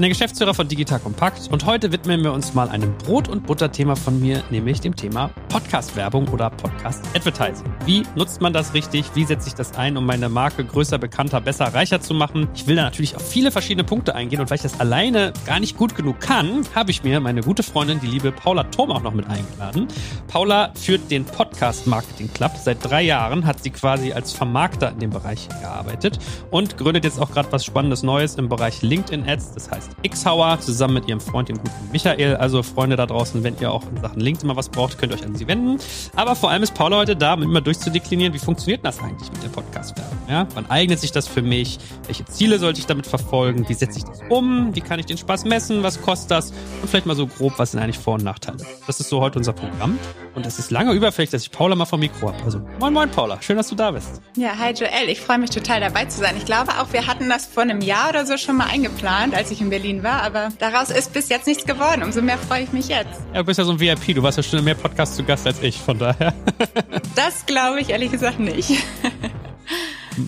Ich bin der Geschäftsführer von Digital Kompakt und heute widmen wir uns mal einem Brot- und Butter-Thema von mir, nämlich dem Thema Podcast-Werbung oder Podcast-Advertising. Wie nutzt man das richtig? Wie setze ich das ein, um meine Marke größer, bekannter, besser, reicher zu machen? Ich will da natürlich auf viele verschiedene Punkte eingehen und weil ich das alleine gar nicht gut genug kann, habe ich mir meine gute Freundin, die liebe Paula Thom, auch noch mit eingeladen. Paula führt den Podcast Marketing Club. Seit drei Jahren hat sie quasi als Vermarkter in dem Bereich gearbeitet und gründet jetzt auch gerade was Spannendes Neues im Bereich LinkedIn Ads. Das heißt Xhauer zusammen mit ihrem Freund, dem guten Michael. Also Freunde da draußen, wenn ihr auch in Sachen LinkedIn mal was braucht, könnt ihr euch an sie wenden. Aber vor allem ist Paula heute da, um immer durchzudeklinieren, wie funktioniert das eigentlich mit der Podcast-Werbung? Ja? Wann eignet sich das für mich? Welche Ziele sollte ich damit verfolgen? Wie setze ich das um? Wie kann ich den Spaß messen? Was kostet das? Und vielleicht mal so grob, was sind eigentlich Vor- und Nachteile? Das ist so heute unser Programm. Und es ist lange überfällig, dass ich Paula mal vom Mikro habe. Also moin moin Paula, schön, dass du da bist. Ja, hi Joel, ich freue mich total dabei zu sein. Ich glaube auch, wir hatten das vor einem Jahr oder so schon mal eingeplant, als ich in Berlin war, aber daraus ist bis jetzt nichts geworden. Umso mehr freue ich mich jetzt. Ja, du bist ja so ein VIP, du warst ja schon mehr Podcasts zu Gast als ich, von daher. das glaube ich ehrlich gesagt nicht.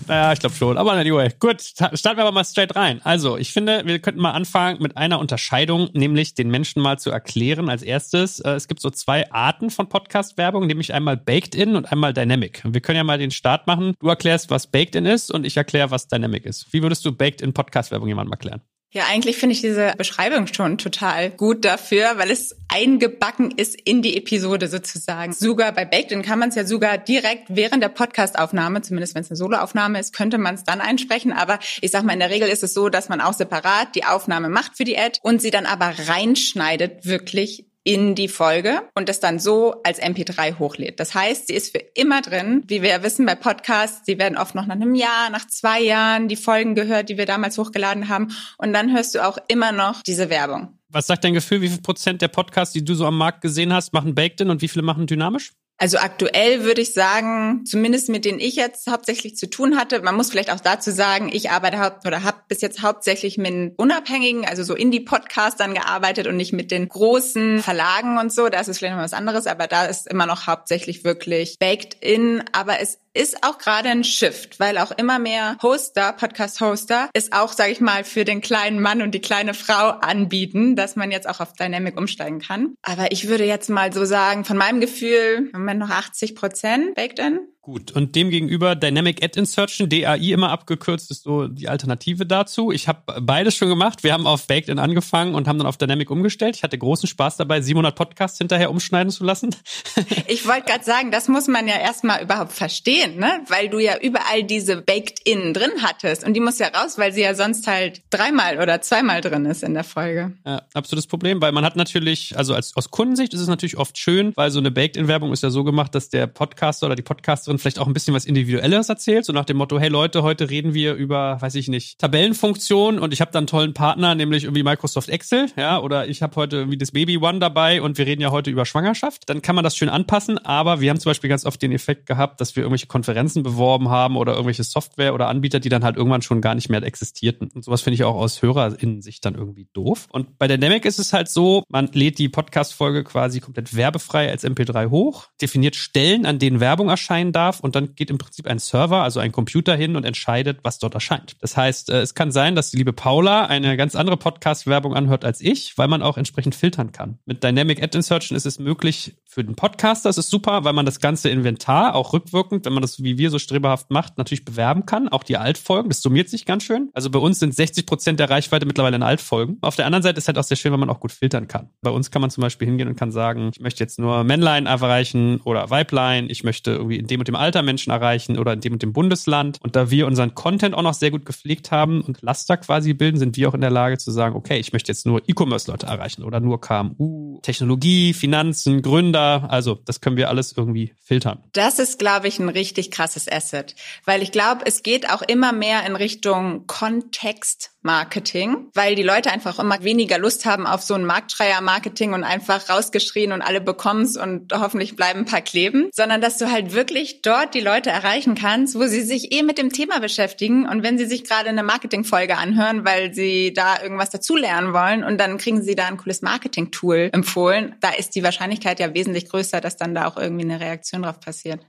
Ja, ich glaube schon. Aber anyway, gut, starten wir aber mal straight rein. Also, ich finde, wir könnten mal anfangen mit einer Unterscheidung, nämlich den Menschen mal zu erklären. Als erstes, äh, es gibt so zwei Arten von Podcast-Werbung, nämlich einmal Baked In und einmal Dynamic. Wir können ja mal den Start machen. Du erklärst, was Baked In ist und ich erkläre, was Dynamic ist. Wie würdest du Baked In Podcast-Werbung jemandem erklären? Ja, eigentlich finde ich diese Beschreibung schon total gut dafür, weil es eingebacken ist in die Episode sozusagen. Sogar bei Baked kann man es ja sogar direkt während der Podcastaufnahme, zumindest wenn es eine Soloaufnahme ist, könnte man es dann einsprechen. Aber ich sag mal, in der Regel ist es so, dass man auch separat die Aufnahme macht für die Ad und sie dann aber reinschneidet wirklich in die Folge und das dann so als MP3 hochlädt. Das heißt, sie ist für immer drin. Wie wir ja wissen bei Podcasts, sie werden oft noch nach einem Jahr, nach zwei Jahren die Folgen gehört, die wir damals hochgeladen haben. Und dann hörst du auch immer noch diese Werbung. Was sagt dein Gefühl, wie viel Prozent der Podcasts, die du so am Markt gesehen hast, machen Baked-In und wie viele machen dynamisch? Also aktuell würde ich sagen, zumindest mit denen ich jetzt hauptsächlich zu tun hatte, man muss vielleicht auch dazu sagen, ich arbeite haupt oder habe bis jetzt hauptsächlich mit unabhängigen, also so Indie-Podcastern gearbeitet und nicht mit den großen Verlagen und so. Da ist es vielleicht noch was anderes, aber da ist immer noch hauptsächlich wirklich baked in. Aber es ist auch gerade ein Shift, weil auch immer mehr Hoster, Podcast-Hoster, es auch, sage ich mal, für den kleinen Mann und die kleine Frau anbieten, dass man jetzt auch auf Dynamic umsteigen kann. Aber ich würde jetzt mal so sagen, von meinem Gefühl, im Moment noch 80 Prozent baked in. Gut, und demgegenüber Dynamic Ad Insertion, DAI immer abgekürzt, ist so die Alternative dazu. Ich habe beides schon gemacht. Wir haben auf Baked In angefangen und haben dann auf Dynamic umgestellt. Ich hatte großen Spaß dabei, 700 Podcasts hinterher umschneiden zu lassen. Ich wollte gerade sagen, das muss man ja erstmal überhaupt verstehen, ne? weil du ja überall diese Baked In drin hattest und die muss ja raus, weil sie ja sonst halt dreimal oder zweimal drin ist in der Folge. Ja, absolutes Problem, weil man hat natürlich, also als, aus Kundensicht ist es natürlich oft schön, weil so eine Baked In Werbung ist ja so gemacht, dass der Podcaster oder die Podcasterin vielleicht auch ein bisschen was Individuelles erzählt, so nach dem Motto, hey Leute, heute reden wir über, weiß ich nicht, Tabellenfunktion und ich habe dann einen tollen Partner, nämlich irgendwie Microsoft Excel, ja, oder ich habe heute irgendwie das Baby One dabei und wir reden ja heute über Schwangerschaft. Dann kann man das schön anpassen, aber wir haben zum Beispiel ganz oft den Effekt gehabt, dass wir irgendwelche Konferenzen beworben haben oder irgendwelche Software oder Anbieter, die dann halt irgendwann schon gar nicht mehr existierten. Und sowas finde ich auch aus HörerInnen-Sicht dann irgendwie doof. Und bei Dynamic ist es halt so, man lädt die Podcast-Folge quasi komplett werbefrei als MP3 hoch, definiert Stellen, an denen Werbung erscheinen darf und dann geht im Prinzip ein Server, also ein Computer hin und entscheidet, was dort erscheint. Das heißt, äh, es kann sein, dass die liebe Paula eine ganz andere Podcast-Werbung anhört als ich, weil man auch entsprechend filtern kann. Mit Dynamic Ad Insertion ist es möglich für den Podcaster, das ist super, weil man das ganze Inventar auch rückwirkend, wenn man das wie wir so streberhaft macht, natürlich bewerben kann. Auch die Altfolgen, das summiert sich ganz schön. Also bei uns sind 60 Prozent der Reichweite mittlerweile in Altfolgen. Auf der anderen Seite ist halt auch sehr schön, wenn man auch gut filtern kann. Bei uns kann man zum Beispiel hingehen und kann sagen, ich möchte jetzt nur Männlein erreichen oder Weiblein, ich möchte irgendwie in dem und dem Alter Menschen erreichen oder in dem und dem Bundesland. Und da wir unseren Content auch noch sehr gut gepflegt haben und Laster quasi bilden, sind wir auch in der Lage zu sagen, okay, ich möchte jetzt nur E-Commerce-Leute erreichen oder nur KMU, Technologie, Finanzen, Gründer. Also das können wir alles irgendwie filtern. Das ist, glaube ich, ein richtig krasses Asset, weil ich glaube, es geht auch immer mehr in Richtung Kontext Marketing, weil die Leute einfach immer weniger Lust haben auf so ein Marktschreier-Marketing und einfach rausgeschrien und alle bekommen's und hoffentlich bleiben ein paar kleben, sondern dass du halt wirklich dort die Leute erreichen kannst, wo sie sich eh mit dem Thema beschäftigen und wenn sie sich gerade eine Marketingfolge anhören, weil sie da irgendwas dazulernen wollen und dann kriegen sie da ein cooles Marketing-Tool empfohlen, da ist die Wahrscheinlichkeit ja wesentlich größer, dass dann da auch irgendwie eine Reaktion drauf passiert.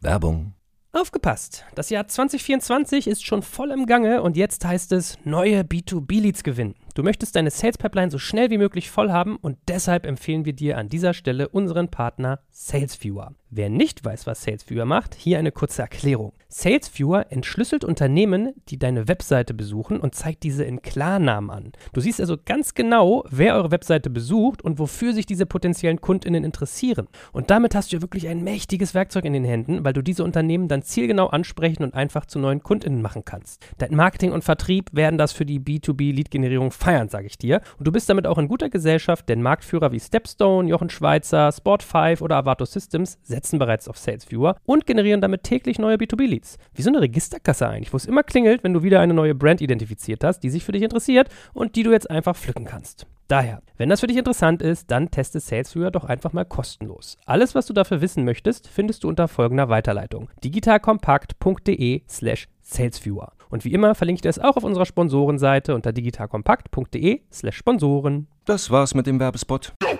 Werbung. Aufgepasst! Das Jahr 2024 ist schon voll im Gange und jetzt heißt es neue B2B-Leads gewinnen. Du möchtest deine Sales Pipeline so schnell wie möglich voll haben und deshalb empfehlen wir dir an dieser Stelle unseren Partner SalesViewer. Wer nicht weiß, was SalesViewer macht, hier eine kurze Erklärung. SalesViewer entschlüsselt Unternehmen, die deine Webseite besuchen und zeigt diese in Klarnamen an. Du siehst also ganz genau, wer eure Webseite besucht und wofür sich diese potenziellen Kundinnen interessieren. Und damit hast du ja wirklich ein mächtiges Werkzeug in den Händen, weil du diese Unternehmen dann zielgenau ansprechen und einfach zu neuen Kundinnen machen kannst. Dein Marketing und Vertrieb werden das für die B2B-Lead-Generierung feiern, sage ich dir. Und du bist damit auch in guter Gesellschaft, denn Marktführer wie Stepstone, Jochen Schweizer, Sport5 oder Avato Systems setzen bereits auf SalesViewer und generieren damit täglich neue B2B-Leads. Wie so eine Registerkasse eigentlich, wo es immer klingelt, wenn du wieder eine neue Brand identifiziert hast, die sich für dich interessiert und die du jetzt einfach pflücken kannst. Daher, wenn das für dich interessant ist, dann teste SalesViewer doch einfach mal kostenlos. Alles, was du dafür wissen möchtest, findest du unter folgender Weiterleitung: digitalkompakt.de slash salesviewer. Und wie immer verlinke ich dir es auch auf unserer Sponsorenseite unter digitalkompakt.de slash Sponsoren. Das war's mit dem Werbespot. Ja,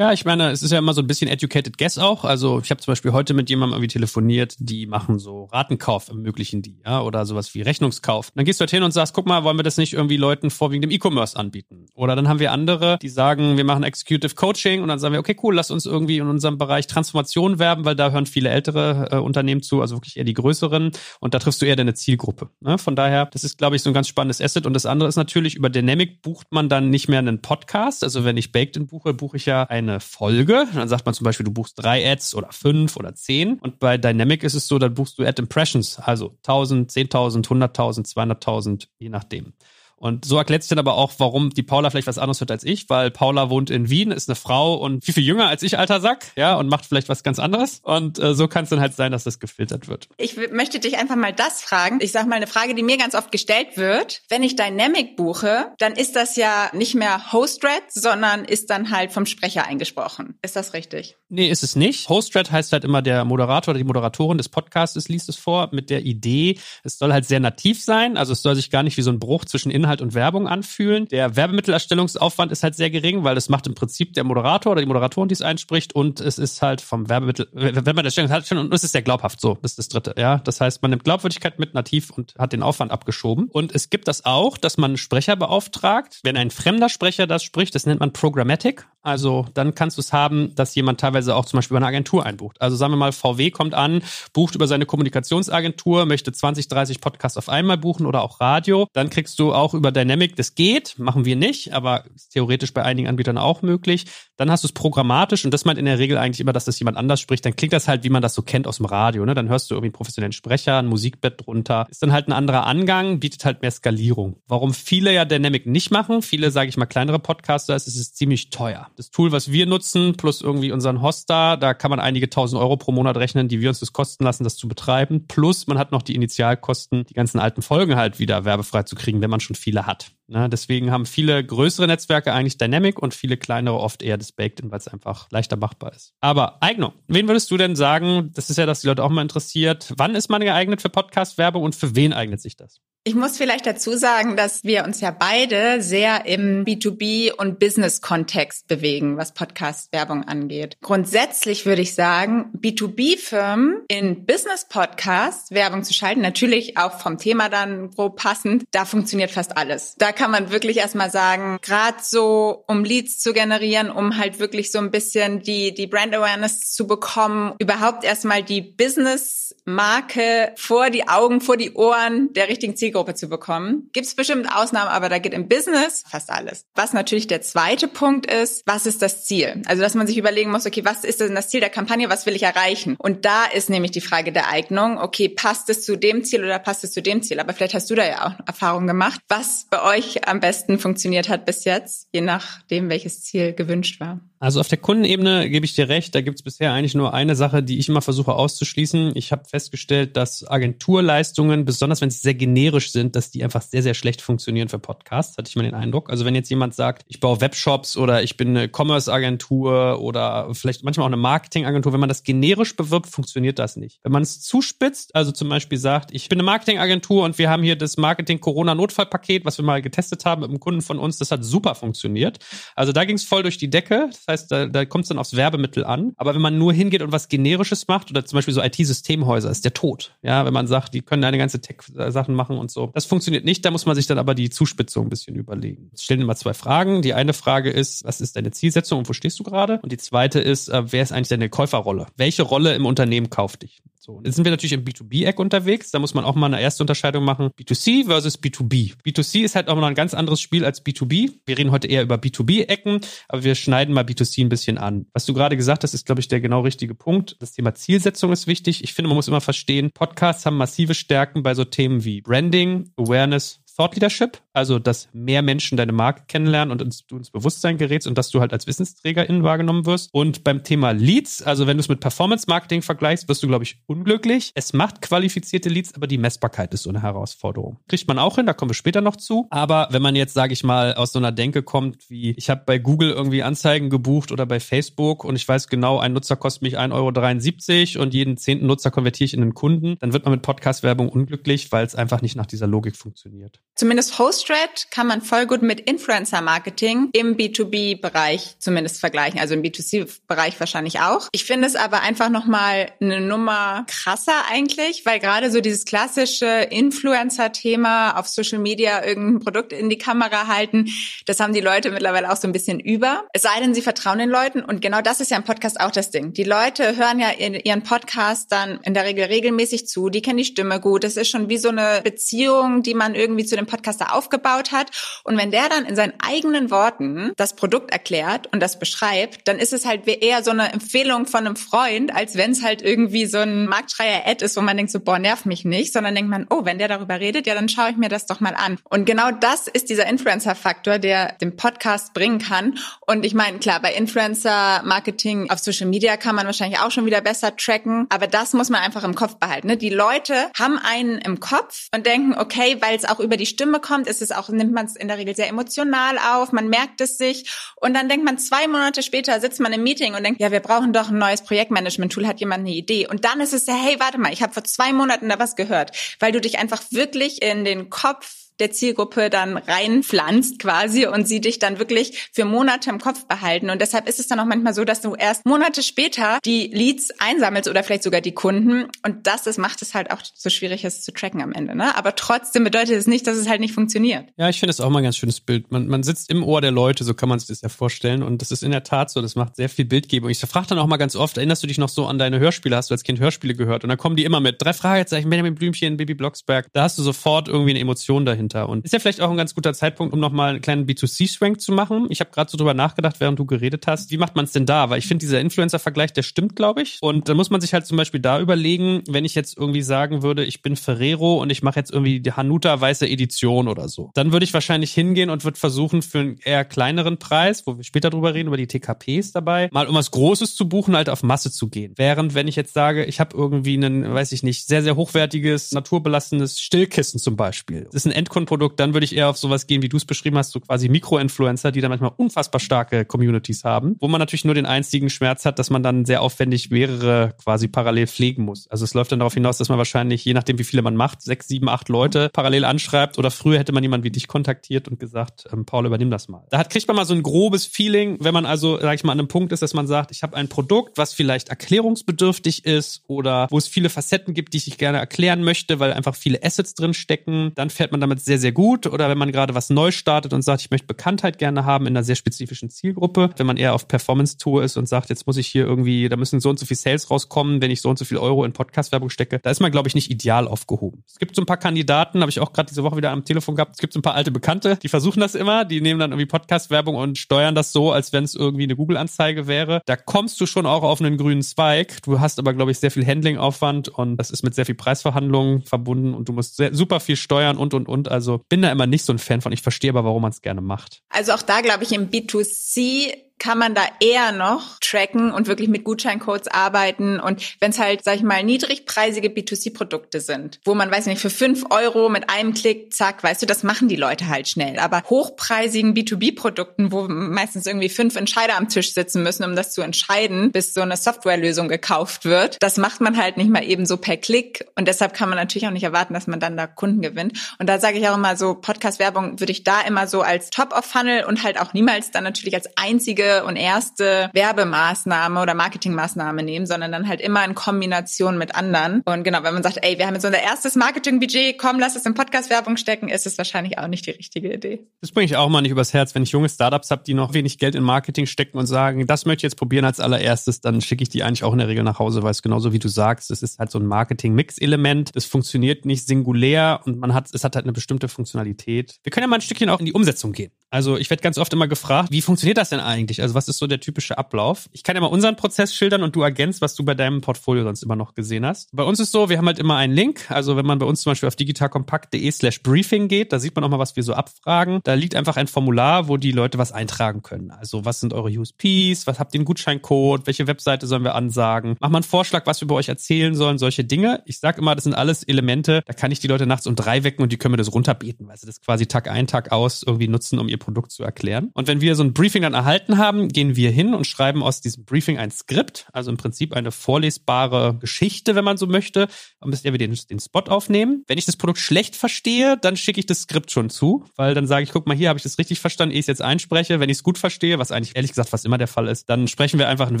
ich meine, es ist ja immer so ein bisschen educated guess auch. Also ich habe zum Beispiel heute mit jemandem irgendwie telefoniert, die machen so Ratenkauf, ermöglichen die, ja, oder sowas wie Rechnungskauf. Dann gehst du halt hin und sagst, guck mal, wollen wir das nicht irgendwie Leuten vorwiegend im E-Commerce anbieten? Oder dann haben wir andere, die sagen, wir machen Executive Coaching und dann sagen wir, okay, cool, lass uns irgendwie in unserem Bereich Transformation werben, weil da hören viele ältere äh, Unternehmen zu, also wirklich eher die größeren und da triffst du eher deine Zielgruppe. Ne? Von daher, das ist, glaube ich, so ein ganz spannendes Asset. Und das andere ist natürlich, über Dynamic bucht man dann nicht mehr einen Podcast. Also wenn ich Baked buche, buche ich ja ein eine Folge. Dann sagt man zum Beispiel, du buchst drei Ads oder fünf oder zehn. Und bei Dynamic ist es so, dann buchst du Ad Impressions, also 1000, 10.000, 100.000, 200.000, je nachdem. Und so erklärt sich dann aber auch, warum die Paula vielleicht was anderes hört als ich, weil Paula wohnt in Wien, ist eine Frau und viel, viel jünger als ich, alter Sack, ja, und macht vielleicht was ganz anderes. Und äh, so kann es dann halt sein, dass das gefiltert wird. Ich möchte dich einfach mal das fragen. Ich sage mal eine Frage, die mir ganz oft gestellt wird. Wenn ich Dynamic buche, dann ist das ja nicht mehr Host-Red, sondern ist dann halt vom Sprecher eingesprochen. Ist das richtig? Nee, ist es nicht. Host-Red heißt halt immer der Moderator oder die Moderatorin des Podcasts liest es vor mit der Idee, es soll halt sehr nativ sein. Also es soll sich gar nicht wie so ein Bruch zwischen Inhalt Inhalt und Werbung anfühlen. Der Werbemittelerstellungsaufwand ist halt sehr gering, weil das macht im Prinzip der Moderator oder die Moderatorin, die es einspricht und es ist halt vom Werbemittel, Werbemittelerstellung halt schon und es ist sehr glaubhaft so. Das ist das dritte, ja. Das heißt, man nimmt Glaubwürdigkeit mit nativ und hat den Aufwand abgeschoben. Und es gibt das auch, dass man einen Sprecher beauftragt. Wenn ein fremder Sprecher das spricht, das nennt man Programmatic. Also dann kannst du es haben, dass jemand teilweise auch zum Beispiel über eine Agentur einbucht. Also sagen wir mal, VW kommt an, bucht über seine Kommunikationsagentur, möchte 20, 30 Podcasts auf einmal buchen oder auch Radio. Dann kriegst du auch über Dynamic, das geht, machen wir nicht, aber ist theoretisch bei einigen Anbietern auch möglich. Dann hast du es programmatisch und das meint in der Regel eigentlich immer, dass das jemand anders spricht. Dann klingt das halt, wie man das so kennt aus dem Radio. Ne? Dann hörst du irgendwie einen professionellen Sprecher, ein Musikbett drunter. Ist dann halt ein anderer Angang, bietet halt mehr Skalierung. Warum viele ja Dynamic nicht machen, viele, sage ich mal, kleinere Podcaster, ist, es ist ziemlich teuer. Das Tool, was wir nutzen, plus irgendwie unseren Hoster, da kann man einige tausend Euro pro Monat rechnen, die wir uns das kosten lassen, das zu betreiben. Plus man hat noch die Initialkosten, die ganzen alten Folgen halt wieder werbefrei zu kriegen, wenn man schon viele hat. Ne? Deswegen haben viele größere Netzwerke eigentlich Dynamic und viele kleinere oft eher das Baked-In, weil es einfach leichter machbar ist. Aber Eignung. Wen würdest du denn sagen, das ist ja, dass die Leute auch mal interessiert, wann ist man geeignet für Podcast-Werbung und für wen eignet sich das? Ich muss vielleicht dazu sagen, dass wir uns ja beide sehr im B2B und Business-Kontext bewegen, was Podcast-Werbung angeht. Grundsätzlich würde ich sagen, B2B-Firmen in Business-Podcasts Werbung zu schalten, natürlich auch vom Thema dann grob passend, da funktioniert fast alles. Da kann man wirklich erstmal sagen, gerade so, um Leads zu generieren, um halt wirklich so ein bisschen die, die Brand Awareness zu bekommen, überhaupt erstmal die Business-Marke vor die Augen, vor die Ohren der richtigen Zielgruppe zu bekommen. Gibt es bestimmt Ausnahmen, aber da geht im Business fast alles. Was natürlich der zweite Punkt ist, was ist das Ziel? Also, dass man sich überlegen muss, okay, was ist denn das Ziel der Kampagne, was will ich erreichen? Und da ist nämlich die Frage der Eignung, okay, passt es zu dem Ziel oder passt es zu dem Ziel? Aber vielleicht hast du da ja auch Erfahrungen gemacht, was bei euch am besten funktioniert hat bis jetzt, je nachdem, welches Ziel gewünscht war. Also auf der Kundenebene gebe ich dir recht, da gibt es bisher eigentlich nur eine Sache, die ich immer versuche auszuschließen. Ich habe festgestellt, dass Agenturleistungen, besonders wenn sie sehr generisch sind, dass die einfach sehr, sehr schlecht funktionieren für Podcasts, hatte ich mal den Eindruck. Also wenn jetzt jemand sagt, ich baue Webshops oder ich bin eine Commerce-Agentur oder vielleicht manchmal auch eine Marketing-Agentur, wenn man das generisch bewirbt, funktioniert das nicht. Wenn man es zuspitzt, also zum Beispiel sagt, ich bin eine Marketing-Agentur und wir haben hier das Marketing-Corona-Notfallpaket, was wir mal getestet haben mit einem Kunden von uns, das hat super funktioniert. Also da ging es voll durch die Decke. Das heißt, da, da kommt es dann aufs Werbemittel an. Aber wenn man nur hingeht und was Generisches macht oder zum Beispiel so IT-Systemhäuser, ist der tot. Ja, wenn man sagt, die können eine ganze Tech-Sachen machen und so. Das funktioniert nicht. Da muss man sich dann aber die Zuspitzung ein bisschen überlegen. Es stellen immer zwei Fragen. Die eine Frage ist, was ist deine Zielsetzung und wo stehst du gerade? Und die zweite ist, äh, wer ist eigentlich deine Käuferrolle? Welche Rolle im Unternehmen kauft dich? So, jetzt sind wir natürlich im B2B-Eck unterwegs. Da muss man auch mal eine erste Unterscheidung machen. B2C versus B2B. B2C ist halt auch noch ein ganz anderes Spiel als B2B. Wir reden heute eher über B2B-Ecken, aber wir schneiden mal B2C ein bisschen an. Was du gerade gesagt hast, ist, glaube ich, der genau richtige Punkt. Das Thema Zielsetzung ist wichtig. Ich finde, man muss immer verstehen, Podcasts haben massive Stärken bei so Themen wie Branding, Awareness, Thought Leadership, also dass mehr Menschen deine Marke kennenlernen und ins, du ins Bewusstsein gerätst und dass du halt als Wissensträgerin wahrgenommen wirst. Und beim Thema Leads, also wenn du es mit Performance Marketing vergleichst, wirst du, glaube ich, unglücklich. Es macht qualifizierte Leads, aber die Messbarkeit ist so eine Herausforderung. Kriegt man auch hin, da kommen wir später noch zu. Aber wenn man jetzt, sage ich mal, aus so einer Denke kommt, wie ich habe bei Google irgendwie Anzeigen gebucht oder bei Facebook und ich weiß genau, ein Nutzer kostet mich 1,73 Euro und jeden zehnten Nutzer konvertiere ich in einen Kunden, dann wird man mit Podcast-Werbung unglücklich, weil es einfach nicht nach dieser Logik funktioniert. Zumindest HostRed kann man voll gut mit Influencer-Marketing im B2B-Bereich zumindest vergleichen, also im B2C-Bereich wahrscheinlich auch. Ich finde es aber einfach nochmal eine Nummer krasser eigentlich, weil gerade so dieses klassische Influencer-Thema auf Social Media irgendein Produkt in die Kamera halten, das haben die Leute mittlerweile auch so ein bisschen über. Es sei denn, sie vertrauen den Leuten und genau das ist ja im Podcast auch das Ding. Die Leute hören ja ihren Podcast dann in der Regel regelmäßig zu, die kennen die Stimme gut. Das ist schon wie so eine Beziehung, die man irgendwie zu dem Podcaster aufgebaut hat. Und wenn der dann in seinen eigenen Worten das Produkt erklärt und das beschreibt, dann ist es halt eher so eine Empfehlung von einem Freund, als wenn es halt irgendwie so ein Marktschreier-Ad ist, wo man denkt so, boah, nerv mich nicht, sondern denkt man, oh, wenn der darüber redet, ja, dann schaue ich mir das doch mal an. Und genau das ist dieser Influencer-Faktor, der den Podcast bringen kann. Und ich meine, klar, bei Influencer-Marketing auf Social Media kann man wahrscheinlich auch schon wieder besser tracken, aber das muss man einfach im Kopf behalten. Ne? Die Leute haben einen im Kopf und denken, okay, weil es auch über die Stimme kommt, ist es auch, nimmt man es in der Regel sehr emotional auf, man merkt es sich und dann denkt man zwei Monate später sitzt man im Meeting und denkt, ja, wir brauchen doch ein neues Projektmanagement-Tool, hat jemand eine Idee? Und dann ist es ja, hey, warte mal, ich habe vor zwei Monaten da was gehört, weil du dich einfach wirklich in den Kopf der Zielgruppe dann reinpflanzt quasi und sie dich dann wirklich für Monate im Kopf behalten. Und deshalb ist es dann auch manchmal so, dass du erst Monate später die Leads einsammelst oder vielleicht sogar die Kunden. Und das, das macht es halt auch so schwierig, es zu tracken am Ende. Ne? Aber trotzdem bedeutet es nicht, dass es halt nicht funktioniert. Ja, ich finde es auch mal ein ganz schönes Bild. Man, man sitzt im Ohr der Leute, so kann man sich das ja vorstellen. Und das ist in der Tat so, das macht sehr viel Bildgebung. Ich frage dann auch mal ganz oft, erinnerst du dich noch so an deine Hörspiele? Hast du als Kind Hörspiele gehört? Und dann kommen die immer mit drei Fragezeichen, Benjamin Blümchen, Baby Blocksberg. Da hast du sofort irgendwie eine Emotion dahinter. Und ist ja vielleicht auch ein ganz guter Zeitpunkt, um nochmal einen kleinen B2C-Schwenk zu machen. Ich habe gerade so drüber nachgedacht, während du geredet hast. Wie macht man es denn da? Weil ich finde, dieser Influencer-Vergleich, der stimmt, glaube ich. Und da muss man sich halt zum Beispiel da überlegen, wenn ich jetzt irgendwie sagen würde, ich bin Ferrero und ich mache jetzt irgendwie die Hanuta weiße Edition oder so. Dann würde ich wahrscheinlich hingehen und würde versuchen, für einen eher kleineren Preis, wo wir später drüber reden, über die TKPs dabei, mal um was Großes zu buchen, halt auf Masse zu gehen. Während, wenn ich jetzt sage, ich habe irgendwie einen, weiß ich nicht, sehr, sehr hochwertiges, naturbelassenes Stillkissen zum Beispiel. Das ist ein Endkundenprodukt, dann würde ich eher auf sowas gehen, wie du es beschrieben hast, so quasi Mikro-Influencer, die dann manchmal unfassbar starke Communities haben, wo man natürlich nur den einzigen Schmerz hat, dass man dann sehr aufwendig mehrere quasi parallel pflegen muss. Also es läuft dann darauf hinaus, dass man wahrscheinlich, je nachdem wie viele man macht, sechs, sieben, acht Leute parallel anschreibt oder früher hätte man jemanden wie dich kontaktiert und gesagt, ähm, Paul, übernimm das mal. Da hat, kriegt man mal so ein grobes Feeling, wenn man also, sag ich mal, an einem Punkt ist, dass man sagt, ich habe ein Produkt, was vielleicht erklärungsbedürftig ist oder wo es viele Facetten gibt, die ich gerne erklären möchte, weil einfach viele Assets drin stecken, dann fährt man damit sehr, sehr gut oder wenn man gerade was neu startet und sagt, ich möchte Bekanntheit gerne haben in einer sehr spezifischen Zielgruppe, wenn man eher auf Performance-Tour ist und sagt, jetzt muss ich hier irgendwie, da müssen so und so viel Sales rauskommen, wenn ich so und so viel Euro in Podcast-Werbung stecke, da ist man, glaube ich, nicht ideal aufgehoben. Es gibt so ein paar Kandidaten, habe ich auch gerade diese Woche wieder am Telefon gehabt, es gibt so ein paar alte Bekannte, die versuchen das immer, die nehmen dann irgendwie Podcast-Werbung und steuern das so, als wenn es irgendwie eine Google-Anzeige wäre. Da kommst du schon auch auf einen grünen Zweig. Du hast aber, glaube ich, sehr viel Handling-Aufwand und das ist mit sehr viel Preisverhandlungen verbunden und du musst sehr, super viel steuern und und und. Also bin da immer nicht so ein Fan von. Ich verstehe aber, warum man es gerne macht. Also auch da glaube ich im B2C kann man da eher noch tracken und wirklich mit Gutscheincodes arbeiten. Und wenn es halt, sag ich mal, niedrigpreisige B2C-Produkte sind, wo man, weiß nicht, für fünf Euro mit einem Klick, zack, weißt du, das machen die Leute halt schnell. Aber hochpreisigen B2B-Produkten, wo meistens irgendwie fünf Entscheider am Tisch sitzen müssen, um das zu entscheiden, bis so eine Softwarelösung gekauft wird, das macht man halt nicht mal eben so per Klick. Und deshalb kann man natürlich auch nicht erwarten, dass man dann da Kunden gewinnt. Und da sage ich auch immer so, Podcast-Werbung würde ich da immer so als Top-of-Funnel und halt auch niemals dann natürlich als einzige und erste Werbemaßnahme oder Marketingmaßnahme nehmen, sondern dann halt immer in Kombination mit anderen. Und genau, wenn man sagt, ey, wir haben jetzt unser erstes Marketingbudget, komm, lass es in Podcast-Werbung stecken, ist es wahrscheinlich auch nicht die richtige Idee. Das bringe ich auch mal nicht übers Herz, wenn ich junge Startups habe, die noch wenig Geld in Marketing stecken und sagen, das möchte ich jetzt probieren als allererstes, dann schicke ich die eigentlich auch in der Regel nach Hause, weil es genauso wie du sagst, es ist halt so ein Marketing-Mix-Element. Das funktioniert nicht singulär und man hat, es hat halt eine bestimmte Funktionalität. Wir können ja mal ein Stückchen auch in die Umsetzung gehen. Also ich werde ganz oft immer gefragt, wie funktioniert das denn eigentlich? Also was ist so der typische Ablauf? Ich kann ja mal unseren Prozess schildern und du ergänzt, was du bei deinem Portfolio sonst immer noch gesehen hast. Bei uns ist so, wir haben halt immer einen Link. Also wenn man bei uns zum Beispiel auf digitalkompakt.de slash briefing geht, da sieht man auch mal, was wir so abfragen. Da liegt einfach ein Formular, wo die Leute was eintragen können. Also was sind eure USPs? Was habt ihr einen Gutscheincode? Welche Webseite sollen wir ansagen? Mach mal einen Vorschlag, was wir bei euch erzählen sollen, solche Dinge. Ich sag immer, das sind alles Elemente, da kann ich die Leute nachts um drei wecken und die können mir das runterbeten, weil sie das quasi Tag ein, Tag aus irgendwie nutzen, um ihr Produkt zu erklären. Und wenn wir so ein Briefing dann erhalten haben, gehen wir hin und schreiben aus diesem Briefing ein Skript, also im Prinzip eine vorlesbare Geschichte, wenn man so möchte, bis wir den, den Spot aufnehmen. Wenn ich das Produkt schlecht verstehe, dann schicke ich das Skript schon zu, weil dann sage ich, guck mal, hier habe ich das richtig verstanden, ehe ich es jetzt einspreche. Wenn ich es gut verstehe, was eigentlich ehrlich gesagt fast immer der Fall ist, dann sprechen wir einfach einen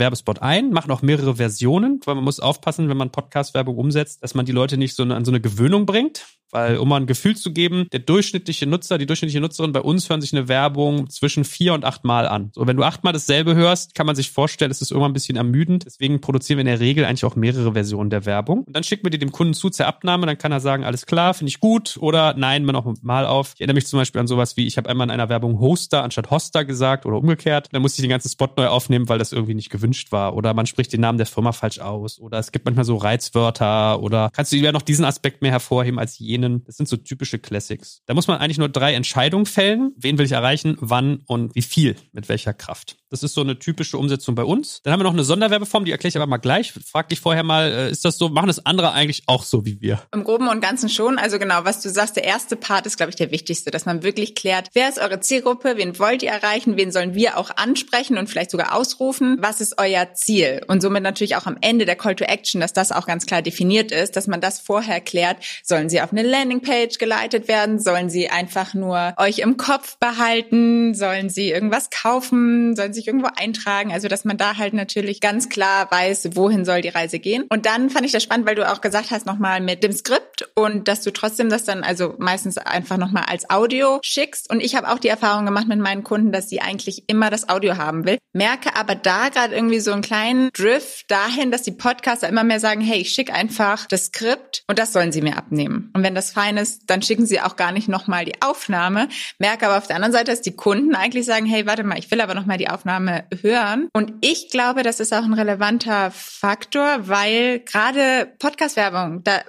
Werbespot ein, machen auch mehrere Versionen, weil man muss aufpassen, wenn man Podcast-Werbung umsetzt, dass man die Leute nicht so an so eine Gewöhnung bringt. Weil, um mal ein Gefühl zu geben, der durchschnittliche Nutzer, die durchschnittliche Nutzerin bei uns hören sich eine Werbung zwischen vier und acht Mal an. So, wenn du achtmal dasselbe hörst, kann man sich vorstellen, es ist irgendwann ein bisschen ermüdend. Deswegen produzieren wir in der Regel eigentlich auch mehrere Versionen der Werbung. Und dann schicken wir die dem Kunden zu zur Abnahme, dann kann er sagen, alles klar, finde ich gut oder nein, man auch mal auf. Ich erinnere mich zum Beispiel an sowas wie, ich habe einmal in einer Werbung Hoster anstatt Hoster gesagt oder umgekehrt. Dann musste ich den ganzen Spot neu aufnehmen, weil das irgendwie nicht gewünscht war. Oder man spricht den Namen der Firma falsch aus. Oder es gibt manchmal so Reizwörter oder kannst du ja noch diesen Aspekt mehr hervorheben als jenen. Das sind so typische Classics. Da muss man eigentlich nur drei Entscheidungen fällen. Wen will ich erreichen, wann und wie viel, mit welcher Kraft. Das ist so eine typische Umsetzung bei uns. Dann haben wir noch eine Sonderwerbeform, die erkläre ich aber mal gleich. Frag dich vorher mal, äh, ist das so, machen das andere eigentlich auch so wie wir? Im Groben und Ganzen schon. Also genau, was du sagst, der erste Part ist, glaube ich, der wichtigste, dass man wirklich klärt, wer ist eure Zielgruppe, wen wollt ihr erreichen, wen sollen wir auch ansprechen und vielleicht sogar ausrufen, was ist euer Ziel? Und somit natürlich auch am Ende der Call to Action, dass das auch ganz klar definiert ist, dass man das vorher klärt. Sollen sie auf eine Landingpage geleitet werden? Sollen sie einfach nur euch im Kopf behalten? Sollen sie irgendwas kaufen? Sollen sich irgendwo eintragen? Also, dass man da halt natürlich ganz klar weiß, wohin soll die Reise gehen. Und dann fand ich das spannend, weil du auch gesagt hast, nochmal mit dem Skript und dass du trotzdem das dann also meistens einfach nochmal als Audio schickst. Und ich habe auch die Erfahrung gemacht mit meinen Kunden, dass sie eigentlich immer das Audio haben will. Merke aber da gerade irgendwie so einen kleinen Drift dahin, dass die Podcaster immer mehr sagen, hey, ich schicke einfach das Skript und das sollen sie mir abnehmen. Und wenn das fein ist, dann schicken sie auch gar nicht nochmal die Aufnahme. Merke aber auf der anderen Seite, dass die Kunden eigentlich sagen, hey, warte mal, ich will aber nochmal die Aufnahme hören. Und ich glaube, das ist auch ein relevanter Faktor, weil gerade Podcast-Werbung, da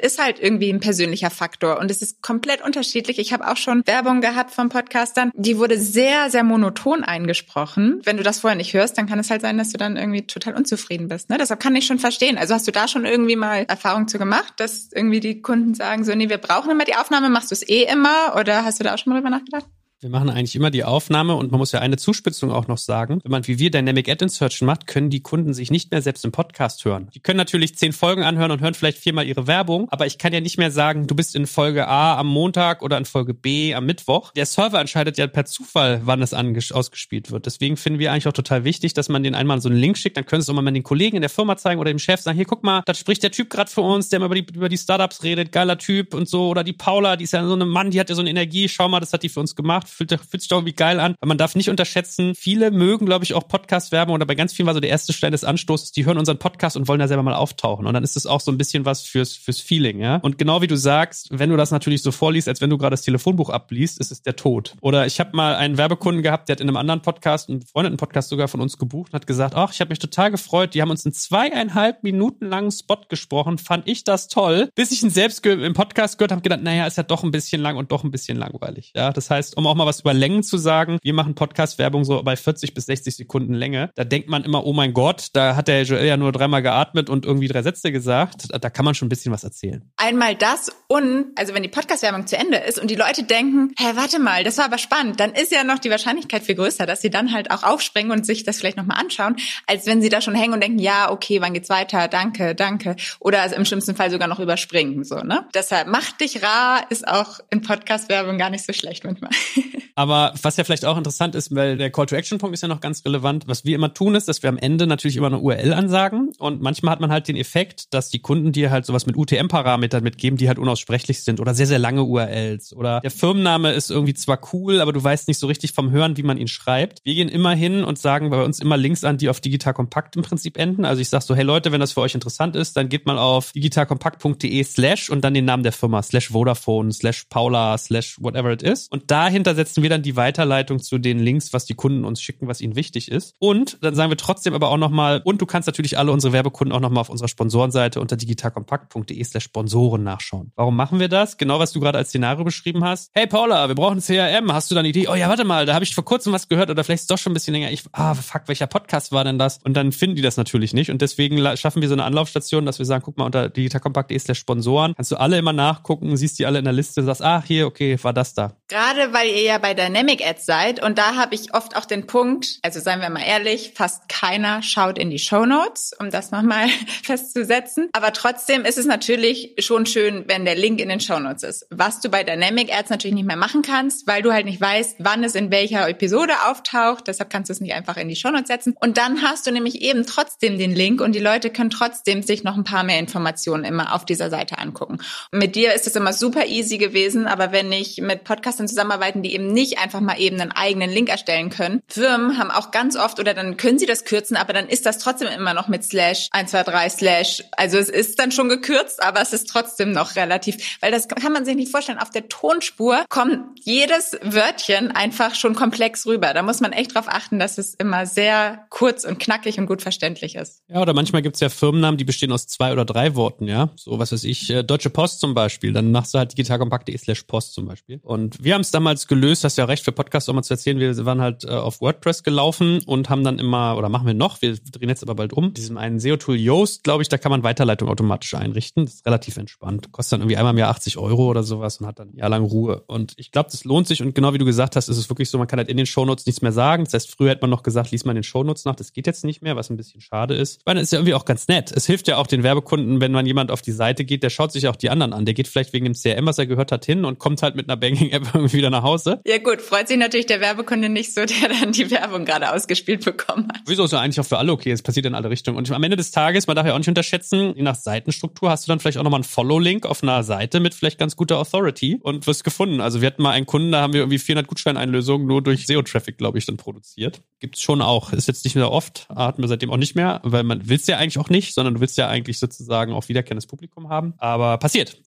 ist halt irgendwie ein persönlicher Faktor und es ist komplett unterschiedlich. Ich habe auch schon Werbung gehabt von Podcastern, die wurde sehr, sehr monoton eingesprochen. Wenn du das vorher nicht hörst, dann kann es halt sein, dass du dann irgendwie total unzufrieden bist. Ne? Deshalb kann ich schon verstehen. Also hast du da schon irgendwie mal Erfahrung zu gemacht, dass irgendwie die Kunden sagen so, nee, wir brauchen immer die Aufnahme, machst du es eh immer oder hast du da auch schon mal drüber nachgedacht? Wir machen eigentlich immer die Aufnahme und man muss ja eine Zuspitzung auch noch sagen. Wenn man wie wir Dynamic Ad Insertion macht, können die Kunden sich nicht mehr selbst im Podcast hören. Die können natürlich zehn Folgen anhören und hören vielleicht viermal ihre Werbung, aber ich kann ja nicht mehr sagen, du bist in Folge A am Montag oder in Folge B am Mittwoch. Der Server entscheidet ja per Zufall, wann es ausgespielt wird. Deswegen finden wir eigentlich auch total wichtig, dass man den einmal so einen Link schickt, dann können es auch mal den Kollegen in der Firma zeigen oder dem Chef sagen, hier guck mal, da spricht der Typ gerade für uns, der mal über die, über die Startups redet, geiler Typ und so. Oder die Paula, die ist ja so eine Mann, die hat ja so eine Energie, schau mal, das hat die für uns gemacht, fühlt, fühlt sich doch irgendwie geil an. Man darf nicht unterschätzen, viele mögen, glaube ich, auch Podcast-Werbung oder bei ganz vielen war so der erste Stein des Anstoßes, die hören unseren Podcast und wollen da selber mal auftauchen. Und dann ist es auch so ein bisschen was fürs, fürs Feeling, ja. Und genau wie du sagst, wenn du das natürlich so vorliest, als wenn du gerade das Telefonbuch abliest, ist es der Tod. Oder ich habe mal einen Werbekunden gehabt, der hat in einem anderen Podcast, einen befreundeten Podcast sogar von uns gebucht und hat gesagt, ach, ich habe mich total gefreut, die haben uns einen zweieinhalb Minuten langen Spot gesprochen, fand ich das toll. Bis ich ihn selbst im Podcast gehört habe, gedacht, naja, ist ja doch ein bisschen lang und doch ein bisschen langweilig. Ja, das heißt, um auch mal was über Längen zu sagen. Wir machen Podcast-Werbung so bei 40 bis 60 Sekunden Länge. Da denkt man immer, oh mein Gott, da hat der Joel ja nur dreimal geatmet und irgendwie drei Sätze gesagt. Da kann man schon ein bisschen was erzählen. Einmal das und, also wenn die Podcast-Werbung zu Ende ist und die Leute denken, hä, warte mal, das war aber spannend, dann ist ja noch die Wahrscheinlichkeit viel größer, dass sie dann halt auch aufspringen und sich das vielleicht nochmal anschauen, als wenn sie da schon hängen und denken, ja, okay, wann geht's weiter? Danke, danke. Oder also im schlimmsten Fall sogar noch überspringen, so, ne? Deshalb mach dich rar ist auch in Podcast-Werbung gar nicht so schlecht manchmal. Aber was ja vielleicht auch interessant ist, weil der Call-to-Action-Punkt ist ja noch ganz relevant. Was wir immer tun, ist, dass wir am Ende natürlich immer eine URL ansagen. Und manchmal hat man halt den Effekt, dass die Kunden dir halt sowas mit UTM-Parametern mitgeben, die halt unaussprechlich sind oder sehr, sehr lange URLs. Oder der Firmenname ist irgendwie zwar cool, aber du weißt nicht so richtig vom Hören, wie man ihn schreibt. Wir gehen immer hin und sagen bei uns immer Links an, die auf digital kompakt im Prinzip enden. Also ich sag so, hey Leute, wenn das für euch interessant ist, dann geht mal auf digitalkompakt.de slash und dann den Namen der Firma, slash Vodafone, slash Paula, slash whatever it is. Und dahinter setzen wir dann die Weiterleitung zu den Links, was die Kunden uns schicken, was ihnen wichtig ist. Und dann sagen wir trotzdem aber auch nochmal, und du kannst natürlich alle unsere Werbekunden auch nochmal auf unserer Sponsorenseite unter digitalkompakt.de slash Sponsoren nachschauen. Warum machen wir das? Genau, was du gerade als Szenario beschrieben hast. Hey Paula, wir brauchen CRM. Hast du da eine Idee? Oh ja, warte mal, da habe ich vor kurzem was gehört oder vielleicht ist doch schon ein bisschen länger. Ich, ah, fuck, welcher Podcast war denn das? Und dann finden die das natürlich nicht. Und deswegen schaffen wir so eine Anlaufstation, dass wir sagen, guck mal, unter digitalkompakt.de slash Sponsoren kannst du alle immer nachgucken, siehst die alle in der Liste, sagst, ah, hier, okay, war das da. Gerade weil ihr ja bei Dynamic Ads seid und da habe ich oft auch den Punkt, also seien wir mal ehrlich, fast keiner schaut in die Show Notes, um das nochmal festzusetzen. Aber trotzdem ist es natürlich schon schön, wenn der Link in den Show Notes ist. Was du bei Dynamic Ads natürlich nicht mehr machen kannst, weil du halt nicht weißt, wann es in welcher Episode auftaucht. Deshalb kannst du es nicht einfach in die Show Notes setzen. Und dann hast du nämlich eben trotzdem den Link und die Leute können trotzdem sich noch ein paar mehr Informationen immer auf dieser Seite angucken. Und mit dir ist es immer super easy gewesen, aber wenn ich mit Podcastern zusammenarbeiten, die eben nicht einfach mal eben einen eigenen Link erstellen können. Firmen haben auch ganz oft oder dann können sie das kürzen, aber dann ist das trotzdem immer noch mit Slash 123 Slash. Also es ist dann schon gekürzt, aber es ist trotzdem noch relativ, weil das kann man sich nicht vorstellen. Auf der Tonspur kommt jedes Wörtchen einfach schon komplex rüber. Da muss man echt drauf achten, dass es immer sehr kurz und knackig und gut verständlich ist. Ja, oder manchmal gibt's ja Firmennamen, die bestehen aus zwei oder drei Worten, ja. So was weiß ich, äh, Deutsche Post zum Beispiel. Dann machst du halt digitalkompakt.de slash Post zum Beispiel. Und wir haben es damals gelöst, hast ja recht für Podcasts auch mal zu erzählen, wir waren halt äh, auf WordPress gelaufen und haben dann immer, oder machen wir noch, wir drehen jetzt aber bald um, diesem einen SEO-Tool Yoast, glaube ich, da kann man Weiterleitung automatisch einrichten. Das ist relativ entspannt. Kostet dann irgendwie einmal im Jahr 80 Euro oder sowas und hat dann jahrelang Ruhe. Und ich glaube, das lohnt sich und genau wie du gesagt hast, ist es wirklich so, man kann halt in den Shownotes nichts mehr sagen. Das heißt, früher hätte man noch gesagt, lies mal den Shownotes nach. Das geht jetzt nicht mehr, was ein bisschen schade ist. Ich meine, ist ja irgendwie auch ganz nett. Es hilft ja auch den Werbekunden, wenn man jemand auf die Seite geht, der schaut sich auch die anderen an. Der geht vielleicht wegen dem CRM, was er gehört hat, hin und kommt halt mit einer Banking-App irgendwie wieder nach Hause. Ja gut, freut sich natürlich der Werbekunde nicht so, der dann die Werbung gerade ausgespielt bekommen hat. Wieso ist ja eigentlich auch für alle okay? Es passiert in alle Richtungen. Und am Ende des Tages, man darf ja auch nicht unterschätzen, je nach Seitenstruktur hast du dann vielleicht auch nochmal einen Follow-Link auf einer Seite mit vielleicht ganz guter Authority und wirst gefunden. Also wir hatten mal einen Kunden, da haben wir irgendwie 400 Gutscheineinlösungen nur durch SEO-Traffic, glaube ich, dann produziert. Gibt's schon auch. Ist jetzt nicht mehr oft, hatten wir seitdem auch nicht mehr, weil man will's ja eigentlich auch nicht, sondern du willst ja eigentlich sozusagen auch wiederkehrendes Publikum haben. Aber passiert.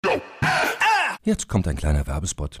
Jetzt kommt ein kleiner Werbespot.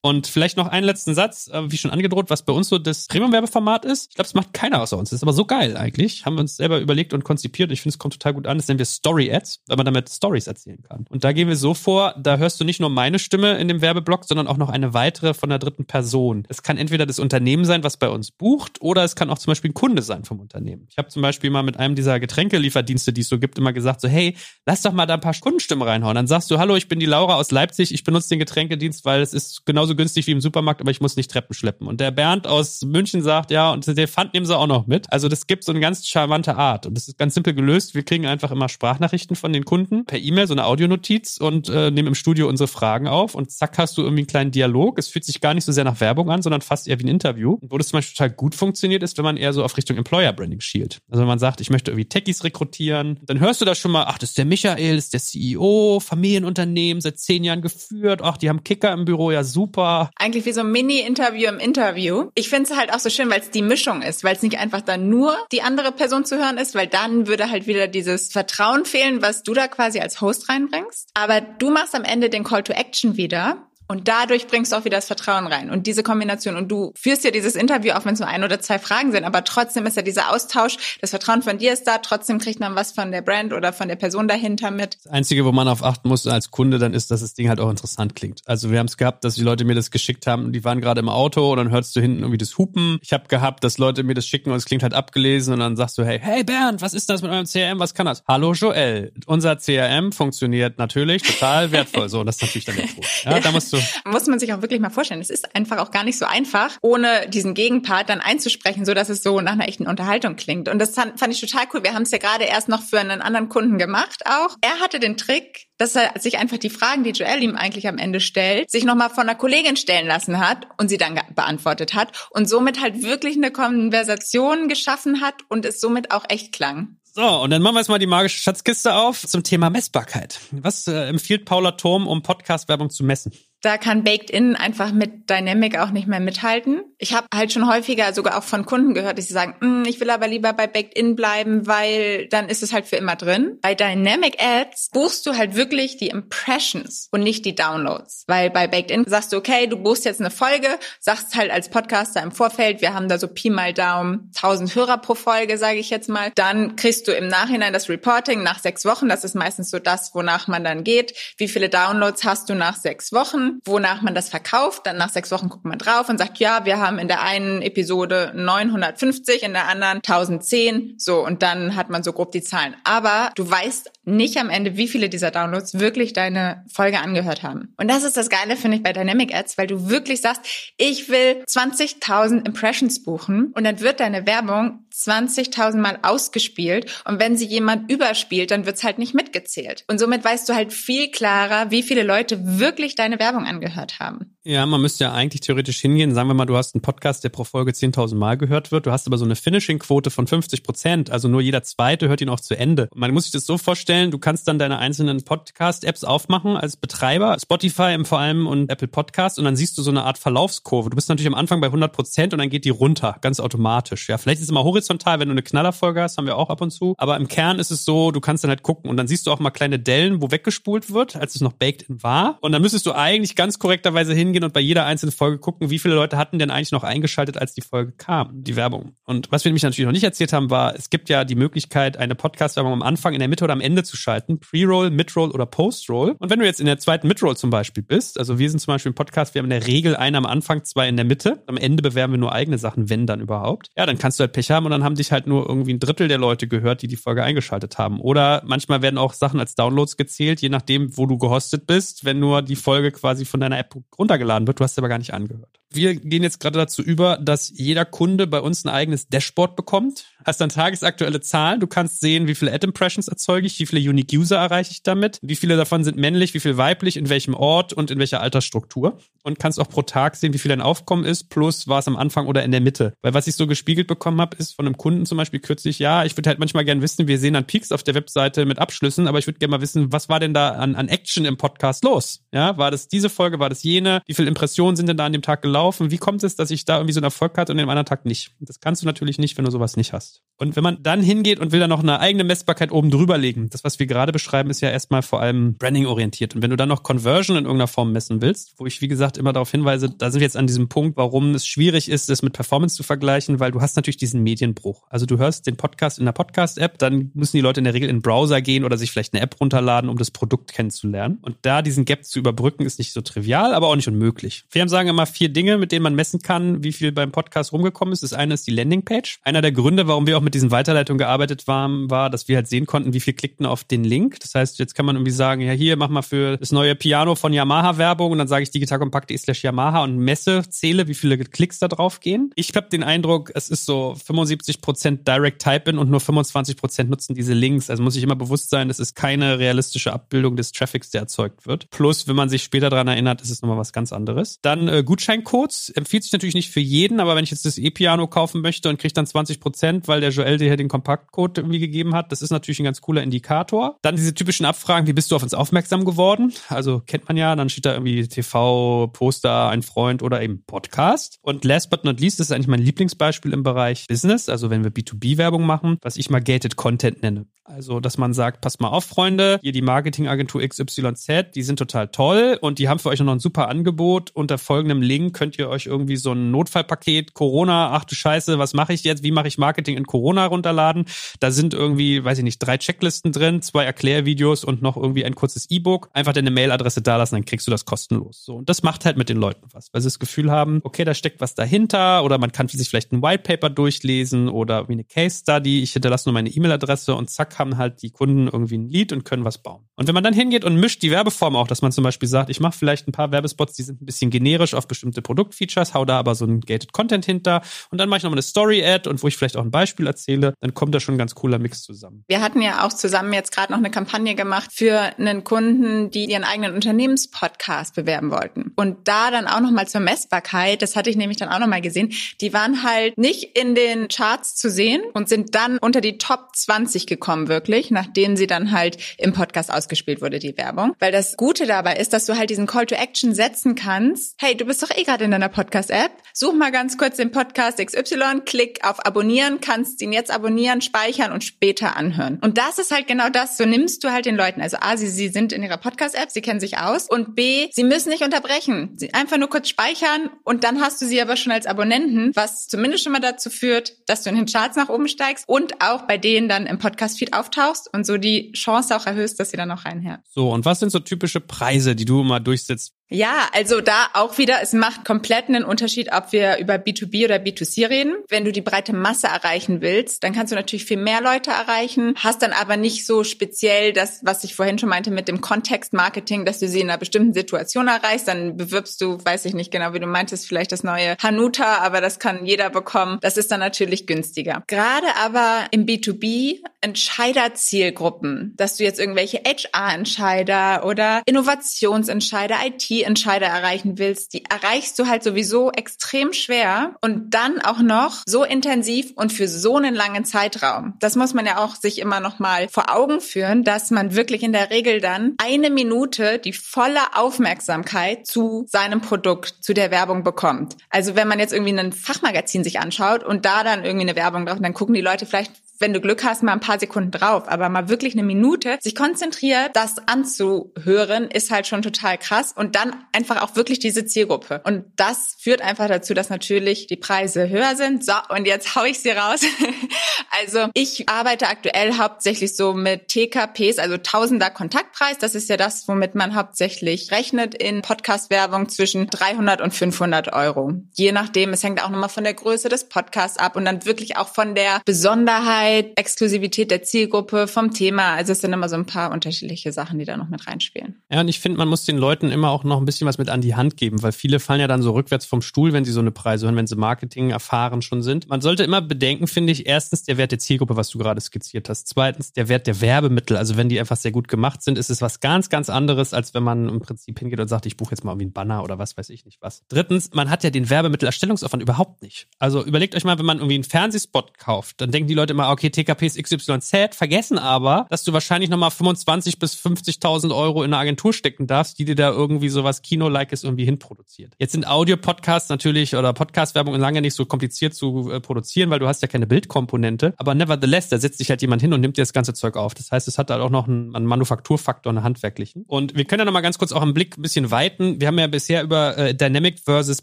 Und vielleicht noch einen letzten Satz, äh, wie schon angedroht, was bei uns so das Premium-Werbeformat ist. Ich glaube, das macht keiner außer uns. Das ist aber so geil eigentlich. Haben wir uns selber überlegt und konzipiert. Ich finde, es kommt total gut an. Das nennen wir Story-Ads, weil man damit Stories erzählen kann. Und da gehen wir so vor, da hörst du nicht nur meine Stimme in dem Werbeblock, sondern auch noch eine weitere von der dritten Person. Es kann entweder das Unternehmen sein, was bei uns bucht, oder es kann auch zum Beispiel ein Kunde sein vom Unternehmen. Ich habe zum Beispiel mal mit einem dieser Getränkelieferdienste, die es so gibt, immer gesagt, so hey, lass doch mal da ein paar Kundenstimmen reinhauen. Dann sagst du, hallo, ich bin die Laura aus Leipzig, ich benutze den Getränkedienst, weil es ist genauso günstig wie im Supermarkt, aber ich muss nicht Treppen schleppen. Und der Bernd aus München sagt, ja, und der Pfand nehmen sie auch noch mit. Also das gibt so eine ganz charmante Art. Und das ist ganz simpel gelöst. Wir kriegen einfach immer Sprachnachrichten von den Kunden per E-Mail, so eine Audionotiz und äh, nehmen im Studio unsere Fragen auf und zack hast du irgendwie einen kleinen Dialog. Es fühlt sich gar nicht so sehr nach Werbung an, sondern fast eher wie ein Interview. Und wo das zum Beispiel total gut funktioniert, ist, wenn man eher so auf Richtung Employer Branding schielt. Also wenn man sagt, ich möchte irgendwie Techies rekrutieren, dann hörst du da schon mal, ach, das ist der Michael, das ist der CEO, Familienunternehmen, seit zehn Jahren geführt, ach, die haben Kicker im Büro, ja super. Eigentlich wie so ein Mini-Interview im Interview. Ich finde es halt auch so schön, weil es die Mischung ist, weil es nicht einfach dann nur die andere Person zu hören ist, weil dann würde halt wieder dieses Vertrauen fehlen, was du da quasi als Host reinbringst. Aber du machst am Ende den Call to Action wieder und dadurch bringst du auch wieder das Vertrauen rein. Und diese Kombination, und du führst ja dieses Interview, auch wenn es nur ein oder zwei Fragen sind, aber trotzdem ist ja dieser Austausch, das Vertrauen von dir ist da, trotzdem kriegt man was von der Brand oder von der Person dahinter mit. Das Einzige, wo man auf achten muss als Kunde, dann ist, dass das Ding halt auch interessant klingt. Also wir haben es gehabt, dass die Leute mir das geschickt haben, die waren gerade im Auto und dann hörst du hinten irgendwie das Hupen. Ich habe gehabt, dass Leute mir das schicken und es klingt halt abgelesen und dann sagst du, hey, hey Bernd, was ist das mit eurem CRM, was kann das? Hallo Joel, unser CRM funktioniert natürlich total wertvoll. So, das ist natürlich dann der Tod. Ja, da musst du muss man sich auch wirklich mal vorstellen. Es ist einfach auch gar nicht so einfach, ohne diesen Gegenpart dann einzusprechen, so dass es so nach einer echten Unterhaltung klingt. Und das fand, ich total cool. Wir haben es ja gerade erst noch für einen anderen Kunden gemacht auch. Er hatte den Trick, dass er sich einfach die Fragen, die Joel ihm eigentlich am Ende stellt, sich nochmal von einer Kollegin stellen lassen hat und sie dann beantwortet hat und somit halt wirklich eine Konversation geschaffen hat und es somit auch echt klang. So, und dann machen wir jetzt mal die magische Schatzkiste auf zum Thema Messbarkeit. Was äh, empfiehlt Paula Turm, um Podcast-Werbung zu messen? Da kann Baked In einfach mit Dynamic auch nicht mehr mithalten. Ich habe halt schon häufiger sogar auch von Kunden gehört, dass sie sagen, mm, ich will aber lieber bei Baked In bleiben, weil dann ist es halt für immer drin. Bei Dynamic Ads buchst du halt wirklich die Impressions und nicht die Downloads. Weil bei Baked In sagst du, okay, du buchst jetzt eine Folge, sagst halt als Podcaster im Vorfeld, wir haben da so Pi mal Daumen 1000 Hörer pro Folge, sage ich jetzt mal. Dann kriegst du im Nachhinein das Reporting nach sechs Wochen. Das ist meistens so das, wonach man dann geht. Wie viele Downloads hast du nach sechs Wochen? Wonach man das verkauft. Dann nach sechs Wochen guckt man drauf und sagt, ja, wir haben in der einen Episode 950, in der anderen 1010. So, und dann hat man so grob die Zahlen. Aber du weißt nicht am Ende, wie viele dieser Downloads wirklich deine Folge angehört haben. Und das ist das Geile, finde ich, bei Dynamic Ads, weil du wirklich sagst, ich will 20.000 Impressions buchen und dann wird deine Werbung 20.000 Mal ausgespielt und wenn sie jemand überspielt, dann wird's halt nicht mitgezählt. Und somit weißt du halt viel klarer, wie viele Leute wirklich deine Werbung angehört haben. Ja, man müsste ja eigentlich theoretisch hingehen. Sagen wir mal, du hast einen Podcast, der pro Folge 10.000 Mal gehört wird. Du hast aber so eine Finishing-Quote von 50 Prozent. Also nur jeder Zweite hört ihn auch zu Ende. Man muss sich das so vorstellen, du kannst dann deine einzelnen Podcast-Apps aufmachen als Betreiber. Spotify vor allem und Apple Podcast. Und dann siehst du so eine Art Verlaufskurve. Du bist natürlich am Anfang bei 100 Prozent und dann geht die runter, ganz automatisch. Ja, vielleicht ist es immer horizontal, wenn du eine Knallerfolge hast, haben wir auch ab und zu. Aber im Kern ist es so, du kannst dann halt gucken und dann siehst du auch mal kleine Dellen, wo weggespult wird, als es noch baked in war. Und dann müsstest du eigentlich ganz korrekterweise hingehen hingehen und bei jeder einzelnen Folge gucken, wie viele Leute hatten denn eigentlich noch eingeschaltet, als die Folge kam, die Werbung. Und was wir nämlich natürlich noch nicht erzählt haben, war, es gibt ja die Möglichkeit, eine Podcast-Werbung am Anfang, in der Mitte oder am Ende zu schalten. Pre-Roll, Mid-Roll oder Post-Roll. Und wenn du jetzt in der zweiten Mid-Roll zum Beispiel bist, also wir sind zum Beispiel im Podcast, wir haben in der Regel einen am Anfang, zwei in der Mitte. Am Ende bewerben wir nur eigene Sachen, wenn dann überhaupt. Ja, dann kannst du halt Pech haben und dann haben dich halt nur irgendwie ein Drittel der Leute gehört, die die Folge eingeschaltet haben. Oder manchmal werden auch Sachen als Downloads gezählt, je nachdem, wo du gehostet bist, wenn nur die Folge quasi von deiner App runtergeladen wird. Du hast aber gar nicht angehört. Wir gehen jetzt gerade dazu über, dass jeder Kunde bei uns ein eigenes Dashboard bekommt. Hast dann tagesaktuelle Zahlen. Du kannst sehen, wie viele Ad-Impressions erzeuge ich, wie viele Unique User erreiche ich damit, wie viele davon sind männlich, wie viel weiblich, in welchem Ort und in welcher Altersstruktur. Und kannst auch pro Tag sehen, wie viel dein Aufkommen ist, plus war es am Anfang oder in der Mitte. Weil was ich so gespiegelt bekommen habe, ist von einem Kunden zum Beispiel kürzlich, ja, ich würde halt manchmal gerne wissen, wir sehen dann Peaks auf der Webseite mit Abschlüssen, aber ich würde gerne mal wissen, was war denn da an, an Action im Podcast los? Ja, war das diese Folge, war das jene? Wie viele Impressionen sind denn da an dem Tag gelaufen? Wie kommt es, dass ich da irgendwie so einen Erfolg hatte und den anderen Tag nicht? Das kannst du natürlich nicht, wenn du sowas nicht hast. Und wenn man dann hingeht und will dann noch eine eigene Messbarkeit oben drüber legen, das, was wir gerade beschreiben, ist ja erstmal vor allem Branding-orientiert. Und wenn du dann noch Conversion in irgendeiner Form messen willst, wo ich, wie gesagt, immer darauf hinweise, da sind wir jetzt an diesem Punkt, warum es schwierig ist, das mit Performance zu vergleichen, weil du hast natürlich diesen Medienbruch. Also du hörst den Podcast in der Podcast-App, dann müssen die Leute in der Regel in den Browser gehen oder sich vielleicht eine App runterladen, um das Produkt kennenzulernen. Und da diesen Gap zu überbrücken, ist nicht so trivial, aber auch nicht unmöglich. Wir haben sagen immer vier Dinge, mit denen man messen kann, wie viel beim Podcast rumgekommen ist. Das eine ist die Landingpage. Einer der Gründe, warum wir auch mit diesen Weiterleitungen gearbeitet haben, war, dass wir halt sehen konnten, wie viel klickten auf den Link. Das heißt, jetzt kann man irgendwie sagen, ja, hier, mach mal für das neue Piano von Yamaha Werbung und dann sage ich digitalkompakt.de slash Yamaha und messe, zähle, wie viele Klicks da drauf gehen. Ich habe den Eindruck, es ist so 75% Direct Type-In und nur 25% nutzen diese Links. Also muss ich immer bewusst sein, das ist keine realistische Abbildung des Traffics, der erzeugt wird. Plus, wenn man sich später daran erinnert, ist es nochmal was ganz anderes. Dann äh, Gutscheincodes empfiehlt sich natürlich nicht für jeden, aber wenn ich jetzt das E-Piano kaufen möchte und kriege dann 20%, weil der Joel dir den Kompaktcode irgendwie gegeben hat, das ist natürlich ein ganz cooler Indikator. Dann diese typischen Abfragen, wie bist du auf uns aufmerksam geworden? Also kennt man ja, dann steht da irgendwie TV, Poster, ein Freund oder eben Podcast. Und last but not least, das ist eigentlich mein Lieblingsbeispiel im Bereich Business, also wenn wir B2B-Werbung machen, was ich mal Gated Content nenne. Also, dass man sagt, passt mal auf, Freunde, hier die Marketingagentur XYZ, die sind total toll und die haben für euch noch ein super Angebot. Unter folgendem Link könnt ihr euch irgendwie so ein Notfallpaket Corona, ach du Scheiße, was mache ich jetzt? Wie mache ich Marketing in Corona runterladen? Da sind irgendwie, weiß ich nicht, drei Checklisten drin, zwei Erklärvideos und noch irgendwie ein kurzes E-Book. Einfach deine Mailadresse da lassen, dann kriegst du das kostenlos. So. Und das macht halt mit den Leuten was, weil sie das Gefühl haben, okay, da steckt was dahinter oder man kann sich vielleicht ein White Paper durchlesen oder wie eine Case Study. Ich hinterlasse nur meine E-Mail-Adresse und zack, haben halt die Kunden irgendwie ein Lied und können was bauen. Und wenn man dann hingeht und mischt die Werbeform auch, dass man zum Beispiel sagt, ich mache vielleicht ein paar Werbespots, die sind ein bisschen generisch auf bestimmte Produktfeatures, hau da aber so ein Gated Content hinter und dann mache ich nochmal eine Story-Ad und wo ich vielleicht auch ein Beispiel erzähle, dann kommt da schon ein ganz cooler Mix zusammen. Wir hatten ja auch zusammen jetzt gerade noch eine Kampagne gemacht für einen Kunden, die ihren eigenen Unternehmenspodcast bewerben wollten. Und da dann auch nochmal zur Messbarkeit, das hatte ich nämlich dann auch nochmal gesehen, die waren halt nicht in den Charts zu sehen und sind dann unter die Top 20 gekommen, wirklich, nach denen sie dann halt im Podcast ausgespielt wurde, die Werbung. Weil das Gute dabei ist, dass du halt diesen Call to Action setzen kannst. Hey, du bist doch eh gerade in deiner Podcast-App. Such mal ganz kurz den Podcast XY, klick auf Abonnieren, kannst ihn jetzt abonnieren, speichern und später anhören. Und das ist halt genau das. So nimmst du halt den Leuten. Also A, sie, sie sind in ihrer Podcast-App, sie kennen sich aus. Und B, sie müssen nicht unterbrechen. Sie einfach nur kurz speichern und dann hast du sie aber schon als Abonnenten, was zumindest schon mal dazu führt, dass du in den Charts nach oben steigst und auch bei denen dann im Podcast-Feed auftauchst und so die Chance auch erhöhst, dass sie dann auch reinhören. So, und was sind so typische Preise, die du immer durchsetzt? Ja, also da auch wieder, es macht komplett einen Unterschied, ob wir über B2B oder B2C reden. Wenn du die breite Masse erreichen willst, dann kannst du natürlich viel mehr Leute erreichen, hast dann aber nicht so speziell das, was ich vorhin schon meinte mit dem Kontextmarketing, dass du sie in einer bestimmten Situation erreichst, dann bewirbst du, weiß ich nicht genau, wie du meintest, vielleicht das neue Hanuta, aber das kann jeder bekommen. Das ist dann natürlich günstiger. Gerade aber im B2B Entscheiderzielgruppen, dass du jetzt irgendwelche HR-Entscheider oder Innovationsentscheider, IT Entscheider erreichen willst, die erreichst du halt sowieso extrem schwer und dann auch noch so intensiv und für so einen langen Zeitraum. Das muss man ja auch sich immer noch mal vor Augen führen, dass man wirklich in der Regel dann eine Minute die volle Aufmerksamkeit zu seinem Produkt, zu der Werbung bekommt. Also wenn man jetzt irgendwie ein Fachmagazin sich anschaut und da dann irgendwie eine Werbung drauf, dann gucken die Leute vielleicht wenn du Glück hast, mal ein paar Sekunden drauf. Aber mal wirklich eine Minute sich konzentriert, das anzuhören, ist halt schon total krass. Und dann einfach auch wirklich diese Zielgruppe. Und das führt einfach dazu, dass natürlich die Preise höher sind. So, und jetzt hau ich sie raus. also ich arbeite aktuell hauptsächlich so mit TKPs, also Tausender Kontaktpreis. Das ist ja das, womit man hauptsächlich rechnet in Podcast-Werbung zwischen 300 und 500 Euro. Je nachdem, es hängt auch nochmal von der Größe des Podcasts ab und dann wirklich auch von der Besonderheit Offenheit, Exklusivität der Zielgruppe, vom Thema. Also es sind immer so ein paar unterschiedliche Sachen, die da noch mit reinspielen. Ja, und ich finde, man muss den Leuten immer auch noch ein bisschen was mit an die Hand geben, weil viele fallen ja dann so rückwärts vom Stuhl, wenn sie so eine Preise hören, wenn sie Marketing erfahren schon sind. Man sollte immer bedenken, finde ich, erstens der Wert der Zielgruppe, was du gerade skizziert hast. Zweitens der Wert der Werbemittel. Also wenn die einfach sehr gut gemacht sind, ist es was ganz, ganz anderes, als wenn man im Prinzip hingeht und sagt, ich buche jetzt mal irgendwie einen Banner oder was weiß ich nicht was. Drittens, man hat ja den Werbemittelerstellungsaufwand überhaupt nicht. Also überlegt euch mal, wenn man irgendwie einen Fernsehspot kauft, dann denken die Leute immer, okay, TKP ist XYZ, vergessen aber, dass du wahrscheinlich nochmal 25 bis 50.000 Euro in eine Agentur stecken darfst, die dir da irgendwie sowas Kino-Likes irgendwie hinproduziert. Jetzt sind Audio-Podcasts natürlich oder Podcast-Werbung lange nicht so kompliziert zu äh, produzieren, weil du hast ja keine Bildkomponente. Aber nevertheless, da setzt sich halt jemand hin und nimmt dir das ganze Zeug auf. Das heißt, es hat halt auch noch einen, einen Manufakturfaktor, einen handwerklichen. Und wir können ja nochmal ganz kurz auch im Blick ein bisschen weiten. Wir haben ja bisher über äh, Dynamic versus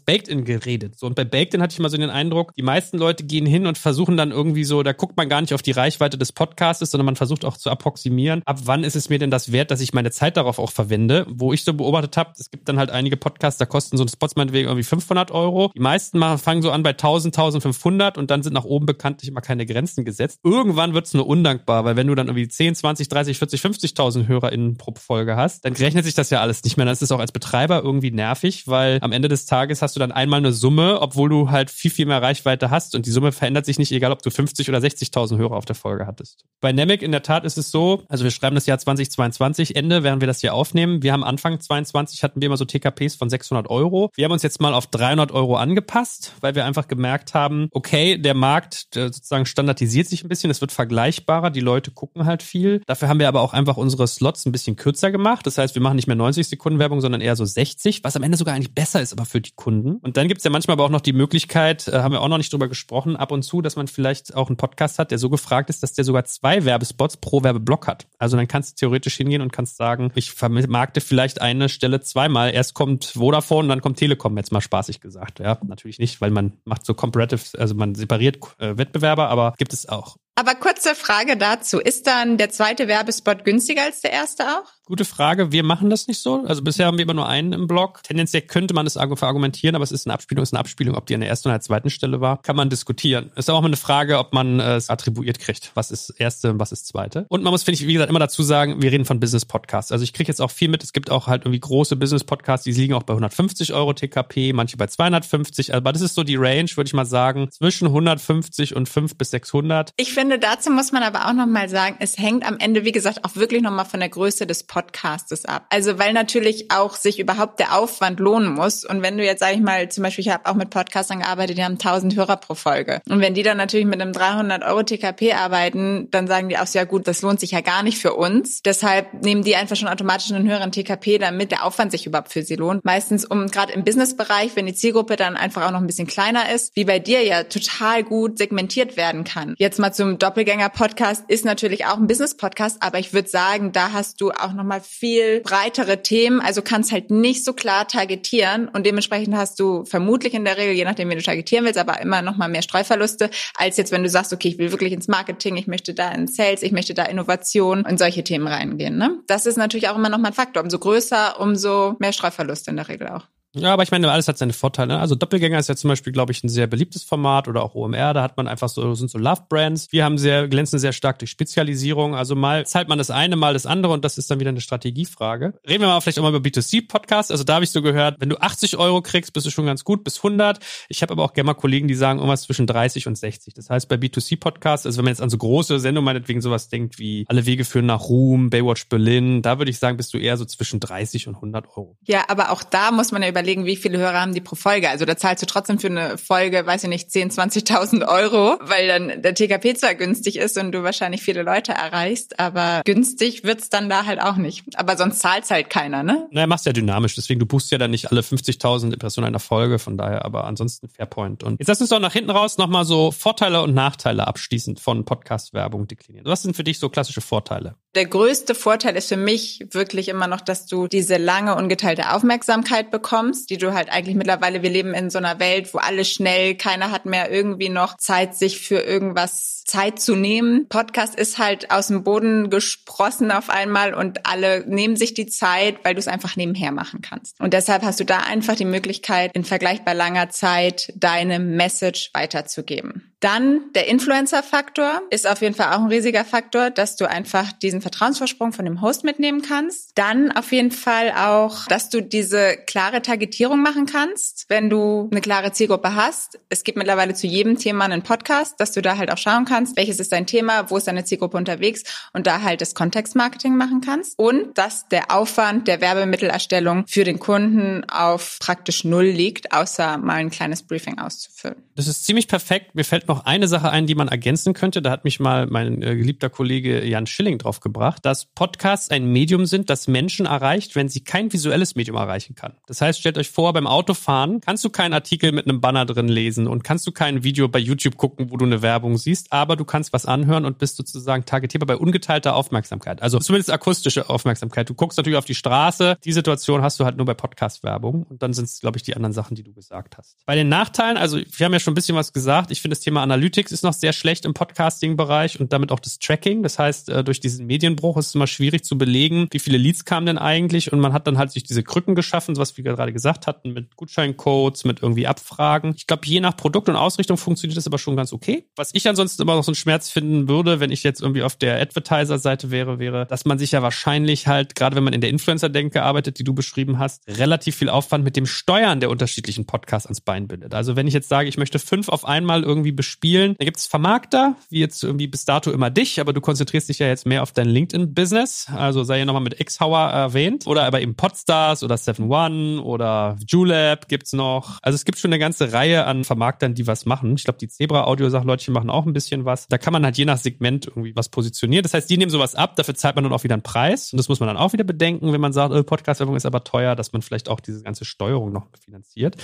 Baked-In geredet. So, und bei Baked-In hatte ich mal so den Eindruck, die meisten Leute gehen hin und versuchen dann irgendwie so, da guckt man gar nicht auf die Reichweite des Podcasts, sondern man versucht auch zu approximieren, ab wann ist es mir denn das wert, dass ich meine Zeit darauf auch verwende. Wo ich so beobachtet habe, es gibt dann halt einige Podcasts, da kosten so ein Spots meinetwegen irgendwie 500 Euro. Die meisten machen, fangen so an bei 1000, 1500 und dann sind nach oben bekanntlich immer keine Grenzen gesetzt. Irgendwann wird es nur undankbar, weil wenn du dann irgendwie 10, 20, 30, 40, 50.000 HörerInnen pro Folge hast, dann rechnet sich das ja alles nicht mehr. Das ist auch als Betreiber irgendwie nervig, weil am Ende des Tages hast du dann einmal eine Summe, obwohl du halt viel, viel mehr Reichweite hast und die Summe verändert sich nicht, egal ob du 50 oder 60.000 Hörer auf der Folge hattest. Bei Nemic in der Tat ist es so, also wir schreiben das Jahr 2022 Ende, während wir das hier aufnehmen. Wir haben Anfang 22 hatten wir immer so TKPs von 600 Euro. Wir haben uns jetzt mal auf 300 Euro angepasst, weil wir einfach gemerkt haben, okay, der Markt der sozusagen standardisiert sich ein bisschen, es wird vergleichbarer, die Leute gucken halt viel. Dafür haben wir aber auch einfach unsere Slots ein bisschen kürzer gemacht. Das heißt, wir machen nicht mehr 90 Sekunden Werbung, sondern eher so 60, was am Ende sogar eigentlich besser ist, aber für die Kunden. Und dann gibt es ja manchmal aber auch noch die Möglichkeit, äh, haben wir auch noch nicht drüber gesprochen, ab und zu, dass man vielleicht auch einen Podcast hat, der so gefragt ist, dass der sogar zwei Werbespots pro Werbeblock hat. Also dann kannst du theoretisch hingehen und kannst sagen, ich vermarkte vielleicht eine Stelle zweimal. Erst kommt Vodafone, dann kommt Telekom, jetzt mal spaßig gesagt. Ja, natürlich nicht, weil man macht so Comparative, also man separiert äh, Wettbewerber, aber gibt es auch. Aber kurze Frage dazu. Ist dann der zweite Werbespot günstiger als der erste auch? Gute Frage. Wir machen das nicht so. Also bisher haben wir immer nur einen im Blog. Tendenziell könnte man es verargumentieren, aber es ist eine Abspielung, es ist eine Abspielung. Ob die an der ersten oder der zweiten Stelle war, kann man diskutieren. Es ist auch mal eine Frage, ob man äh, es attribuiert kriegt. Was ist erste und was ist zweite? Und man muss, finde ich, wie gesagt, immer dazu sagen, wir reden von Business-Podcasts. Also ich kriege jetzt auch viel mit. Es gibt auch halt irgendwie große Business-Podcasts, die liegen auch bei 150 Euro TKP, manche bei 250. Aber das ist so die Range, würde ich mal sagen, zwischen 150 und 5 bis 600. Ich finde, dazu muss man aber auch nochmal sagen, es hängt am Ende, wie gesagt, auch wirklich nochmal von der Größe des Podcastes ab. Also weil natürlich auch sich überhaupt der Aufwand lohnen muss. Und wenn du jetzt, sag ich mal, zum Beispiel, ich habe auch mit Podcastern gearbeitet, die haben 1000 Hörer pro Folge. Und wenn die dann natürlich mit einem 300 Euro TKP arbeiten, dann sagen die auch, ja gut, das lohnt sich ja gar nicht für uns. Deshalb nehmen die einfach schon automatisch einen höheren TKP, damit der Aufwand sich überhaupt für sie lohnt. Meistens um gerade im Businessbereich, wenn die Zielgruppe dann einfach auch noch ein bisschen kleiner ist, wie bei dir ja total gut segmentiert werden kann. Jetzt mal zum Doppelgänger-Podcast ist natürlich auch ein Business-Podcast, aber ich würde sagen, da hast du auch nochmal viel breitere Themen, also kannst halt nicht so klar targetieren und dementsprechend hast du vermutlich in der Regel, je nachdem, wie du targetieren willst, aber immer noch mal mehr Streuverluste, als jetzt, wenn du sagst, okay, ich will wirklich ins Marketing, ich möchte da in Sales, ich möchte da Innovation und solche Themen reingehen. Ne? Das ist natürlich auch immer noch mal ein Faktor. Umso größer, umso mehr Streuverluste in der Regel auch. Ja, aber ich meine, alles hat seine Vorteile. Also Doppelgänger ist ja zum Beispiel, glaube ich, ein sehr beliebtes Format oder auch OMR. Da hat man einfach so, sind so Love-Brands. Wir haben sehr, glänzen sehr stark durch Spezialisierung. Also mal zahlt man das eine, mal das andere und das ist dann wieder eine Strategiefrage. Reden wir mal vielleicht auch mal über B2C-Podcasts. Also da habe ich so gehört, wenn du 80 Euro kriegst, bist du schon ganz gut, bis 100. Ich habe aber auch gerne mal Kollegen, die sagen irgendwas zwischen 30 und 60. Das heißt, bei B2C-Podcasts, also wenn man jetzt an so große Sendungen meinetwegen sowas denkt wie Alle Wege führen nach Ruhm, Baywatch Berlin, da würde ich sagen, bist du eher so zwischen 30 und 100 Euro. Ja, aber auch da muss man ja überlegen, wie viele Hörer haben die pro Folge. Also da zahlst du trotzdem für eine Folge, weiß ich nicht, 10, 20.000 Euro, weil dann der TKP zwar günstig ist und du wahrscheinlich viele Leute erreichst, aber günstig wird's dann da halt auch nicht. Aber sonst zahlt's halt keiner, ne? Naja, machst ja dynamisch, deswegen du buchst ja dann nicht alle 50.000 Impressionen einer Folge, von daher aber ansonsten Fairpoint. Und jetzt lass uns doch nach hinten raus nochmal so Vorteile und Nachteile abschließend von Podcast-Werbung deklinieren. Was sind für dich so klassische Vorteile? Der größte Vorteil ist für mich wirklich immer noch, dass du diese lange ungeteilte Aufmerksamkeit bekommst, die du halt eigentlich mittlerweile, wir leben in so einer Welt, wo alles schnell, keiner hat mehr irgendwie noch Zeit, sich für irgendwas Zeit zu nehmen. Podcast ist halt aus dem Boden gesprossen auf einmal und alle nehmen sich die Zeit, weil du es einfach nebenher machen kannst. Und deshalb hast du da einfach die Möglichkeit, in vergleichbar langer Zeit deine Message weiterzugeben. Dann der Influencer-Faktor ist auf jeden Fall auch ein riesiger Faktor, dass du einfach diesen Vertrauensvorsprung von dem Host mitnehmen kannst. Dann auf jeden Fall auch, dass du diese klare Targetierung machen kannst, wenn du eine klare Zielgruppe hast. Es gibt mittlerweile zu jedem Thema einen Podcast, dass du da halt auch schauen kannst, welches ist dein Thema, wo ist deine Zielgruppe unterwegs und da halt das Kontextmarketing machen kannst. Und dass der Aufwand der Werbemittelerstellung für den Kunden auf praktisch null liegt, außer mal ein kleines Briefing auszufüllen. Das ist ziemlich perfekt. Mir fällt noch noch eine Sache ein, die man ergänzen könnte. Da hat mich mal mein äh, geliebter Kollege Jan Schilling drauf gebracht, dass Podcasts ein Medium sind, das Menschen erreicht, wenn sie kein visuelles Medium erreichen kann. Das heißt, stellt euch vor, beim Autofahren kannst du keinen Artikel mit einem Banner drin lesen und kannst du kein Video bei YouTube gucken, wo du eine Werbung siehst, aber du kannst was anhören und bist sozusagen targetierbar bei ungeteilter Aufmerksamkeit. Also zumindest akustische Aufmerksamkeit. Du guckst natürlich auf die Straße. Die Situation hast du halt nur bei Podcast-Werbung und dann sind es, glaube ich, die anderen Sachen, die du gesagt hast. Bei den Nachteilen, also wir haben ja schon ein bisschen was gesagt. Ich finde, das Thema Analytics ist noch sehr schlecht im Podcasting-Bereich und damit auch das Tracking. Das heißt, äh, durch diesen Medienbruch ist es immer schwierig zu belegen, wie viele Leads kamen denn eigentlich und man hat dann halt sich diese Krücken geschaffen, was wir gerade gesagt hatten, mit Gutscheincodes, mit irgendwie Abfragen. Ich glaube, je nach Produkt und Ausrichtung funktioniert das aber schon ganz okay. Was ich ansonsten immer noch so einen Schmerz finden würde, wenn ich jetzt irgendwie auf der Advertiser-Seite wäre, wäre, dass man sich ja wahrscheinlich halt, gerade wenn man in der Influencer-Denke arbeitet, die du beschrieben hast, relativ viel Aufwand mit dem Steuern der unterschiedlichen Podcasts ans Bein bindet. Also wenn ich jetzt sage, ich möchte fünf auf einmal irgendwie bespielen, dann gibt es Vermarkter, wie jetzt irgendwie bis dato immer dich, aber du konzentrierst dich ja jetzt mehr auf dein LinkedIn-Business. Also sei ja nochmal mit Xhauer erwähnt. Oder aber eben Podstars oder Seven One oder Julep gibt's noch. Also es gibt schon eine ganze Reihe an Vermarktern, die was machen. Ich glaube, die Zebra-Audio-Sachleutchen machen auch ein bisschen was. Da kann man halt je nach Segment irgendwie was positionieren. Das heißt, die nehmen sowas ab, dafür zahlt man dann auch wieder einen Preis. Und das muss man dann auch wieder bedenken, wenn man sagt, oh, Podcast-Werbung ist aber teuer, dass man vielleicht auch diese ganze Steuerung noch finanziert.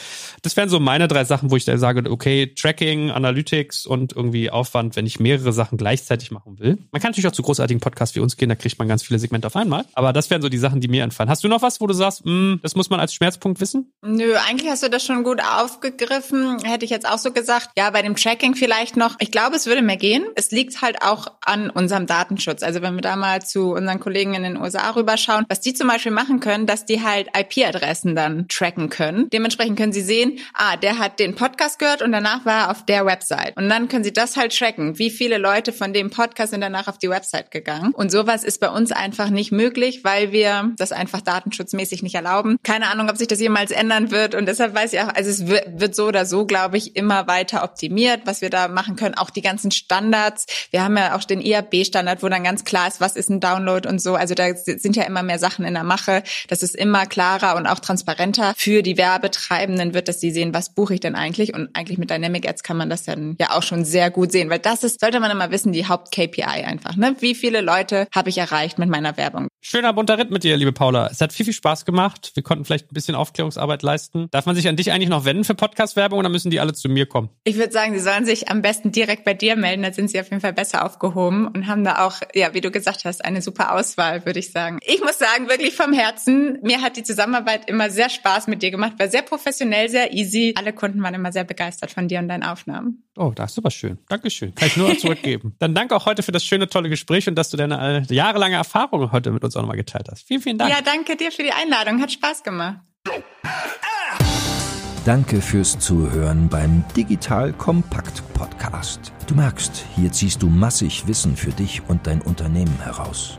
Das wären so meine drei Sachen, wo ich da sage, okay, Tracking, Analytics und irgendwie Aufwand, wenn ich mehrere Sachen gleichzeitig machen will. Man kann natürlich auch zu großartigen Podcasts wie uns gehen, da kriegt man ganz viele Segmente auf einmal. Aber das wären so die Sachen, die mir entfallen. Hast du noch was, wo du sagst, mh, hm, das muss man als Schmerzpunkt wissen? Nö, eigentlich hast du das schon gut aufgegriffen. Hätte ich jetzt auch so gesagt. Ja, bei dem Tracking vielleicht noch. Ich glaube, es würde mehr gehen. Es liegt halt auch an unserem Datenschutz. Also wenn wir da mal zu unseren Kollegen in den USA rüberschauen, was die zum Beispiel machen können, dass die halt IP-Adressen dann tracken können. Dementsprechend können sie sehen, ah, der hat den Podcast gehört und danach war er auf der Website. Und dann können sie das halt tracken. Wie viele Leute von dem Podcast sind danach auf die Website gegangen? Und sowas ist bei uns einfach nicht möglich, weil wir das einfach datenschutzmäßig nicht erlauben. Keine Ahnung, ob sich das jemals ändern wird. Und deshalb weiß ich auch, also es wird so oder so, glaube ich, immer weiter optimiert, was wir da machen können. Auch die ganzen Standards. Wir haben ja auch den IAB-Standard, wo dann ganz klar ist, was ist ein Download und so. Also da sind ja immer mehr Sachen in der Mache. Das ist immer klarer und auch transparenter für die Werbetreibenden wird, dass sie sehen, was buche ich denn eigentlich? Und eigentlich mit Dynamic Ads kann man das dann ja auch schon sehr gut sehen, weil das ist, sollte man immer wissen, die Haupt-KPI einfach. Ne? Wie viele Leute habe ich erreicht mit meiner Werbung? Schöner bunter Ritt mit dir, liebe Paula. Es hat viel, viel Spaß gemacht. Wir konnten vielleicht ein bisschen Aufklärungsarbeit leisten. Darf man sich an dich eigentlich noch wenden für Podcast-Werbung oder müssen die alle zu mir kommen? Ich würde sagen, sie sollen sich am besten direkt bei dir melden. Da sind sie auf jeden Fall besser aufgehoben und haben da auch, ja, wie du gesagt hast, eine super Auswahl, würde ich sagen. Ich muss sagen, wirklich vom Herzen, mir hat die Zusammenarbeit immer sehr Spaß mit dir gemacht. War sehr professionell, sehr easy. Alle Kunden waren immer sehr begeistert von dir und deinen Aufnahmen. Oh, das ist super schön. Dankeschön. Kann ich nur zurückgeben. Dann danke auch heute für das schöne, tolle Gespräch und dass du deine äh, jahrelange Erfahrung heute mit uns auch nochmal geteilt hast. Vielen, vielen Dank. Ja, danke dir für die Einladung. Hat Spaß gemacht. Danke fürs Zuhören beim Digital Kompakt Podcast. Du merkst, hier ziehst du massig Wissen für dich und dein Unternehmen heraus.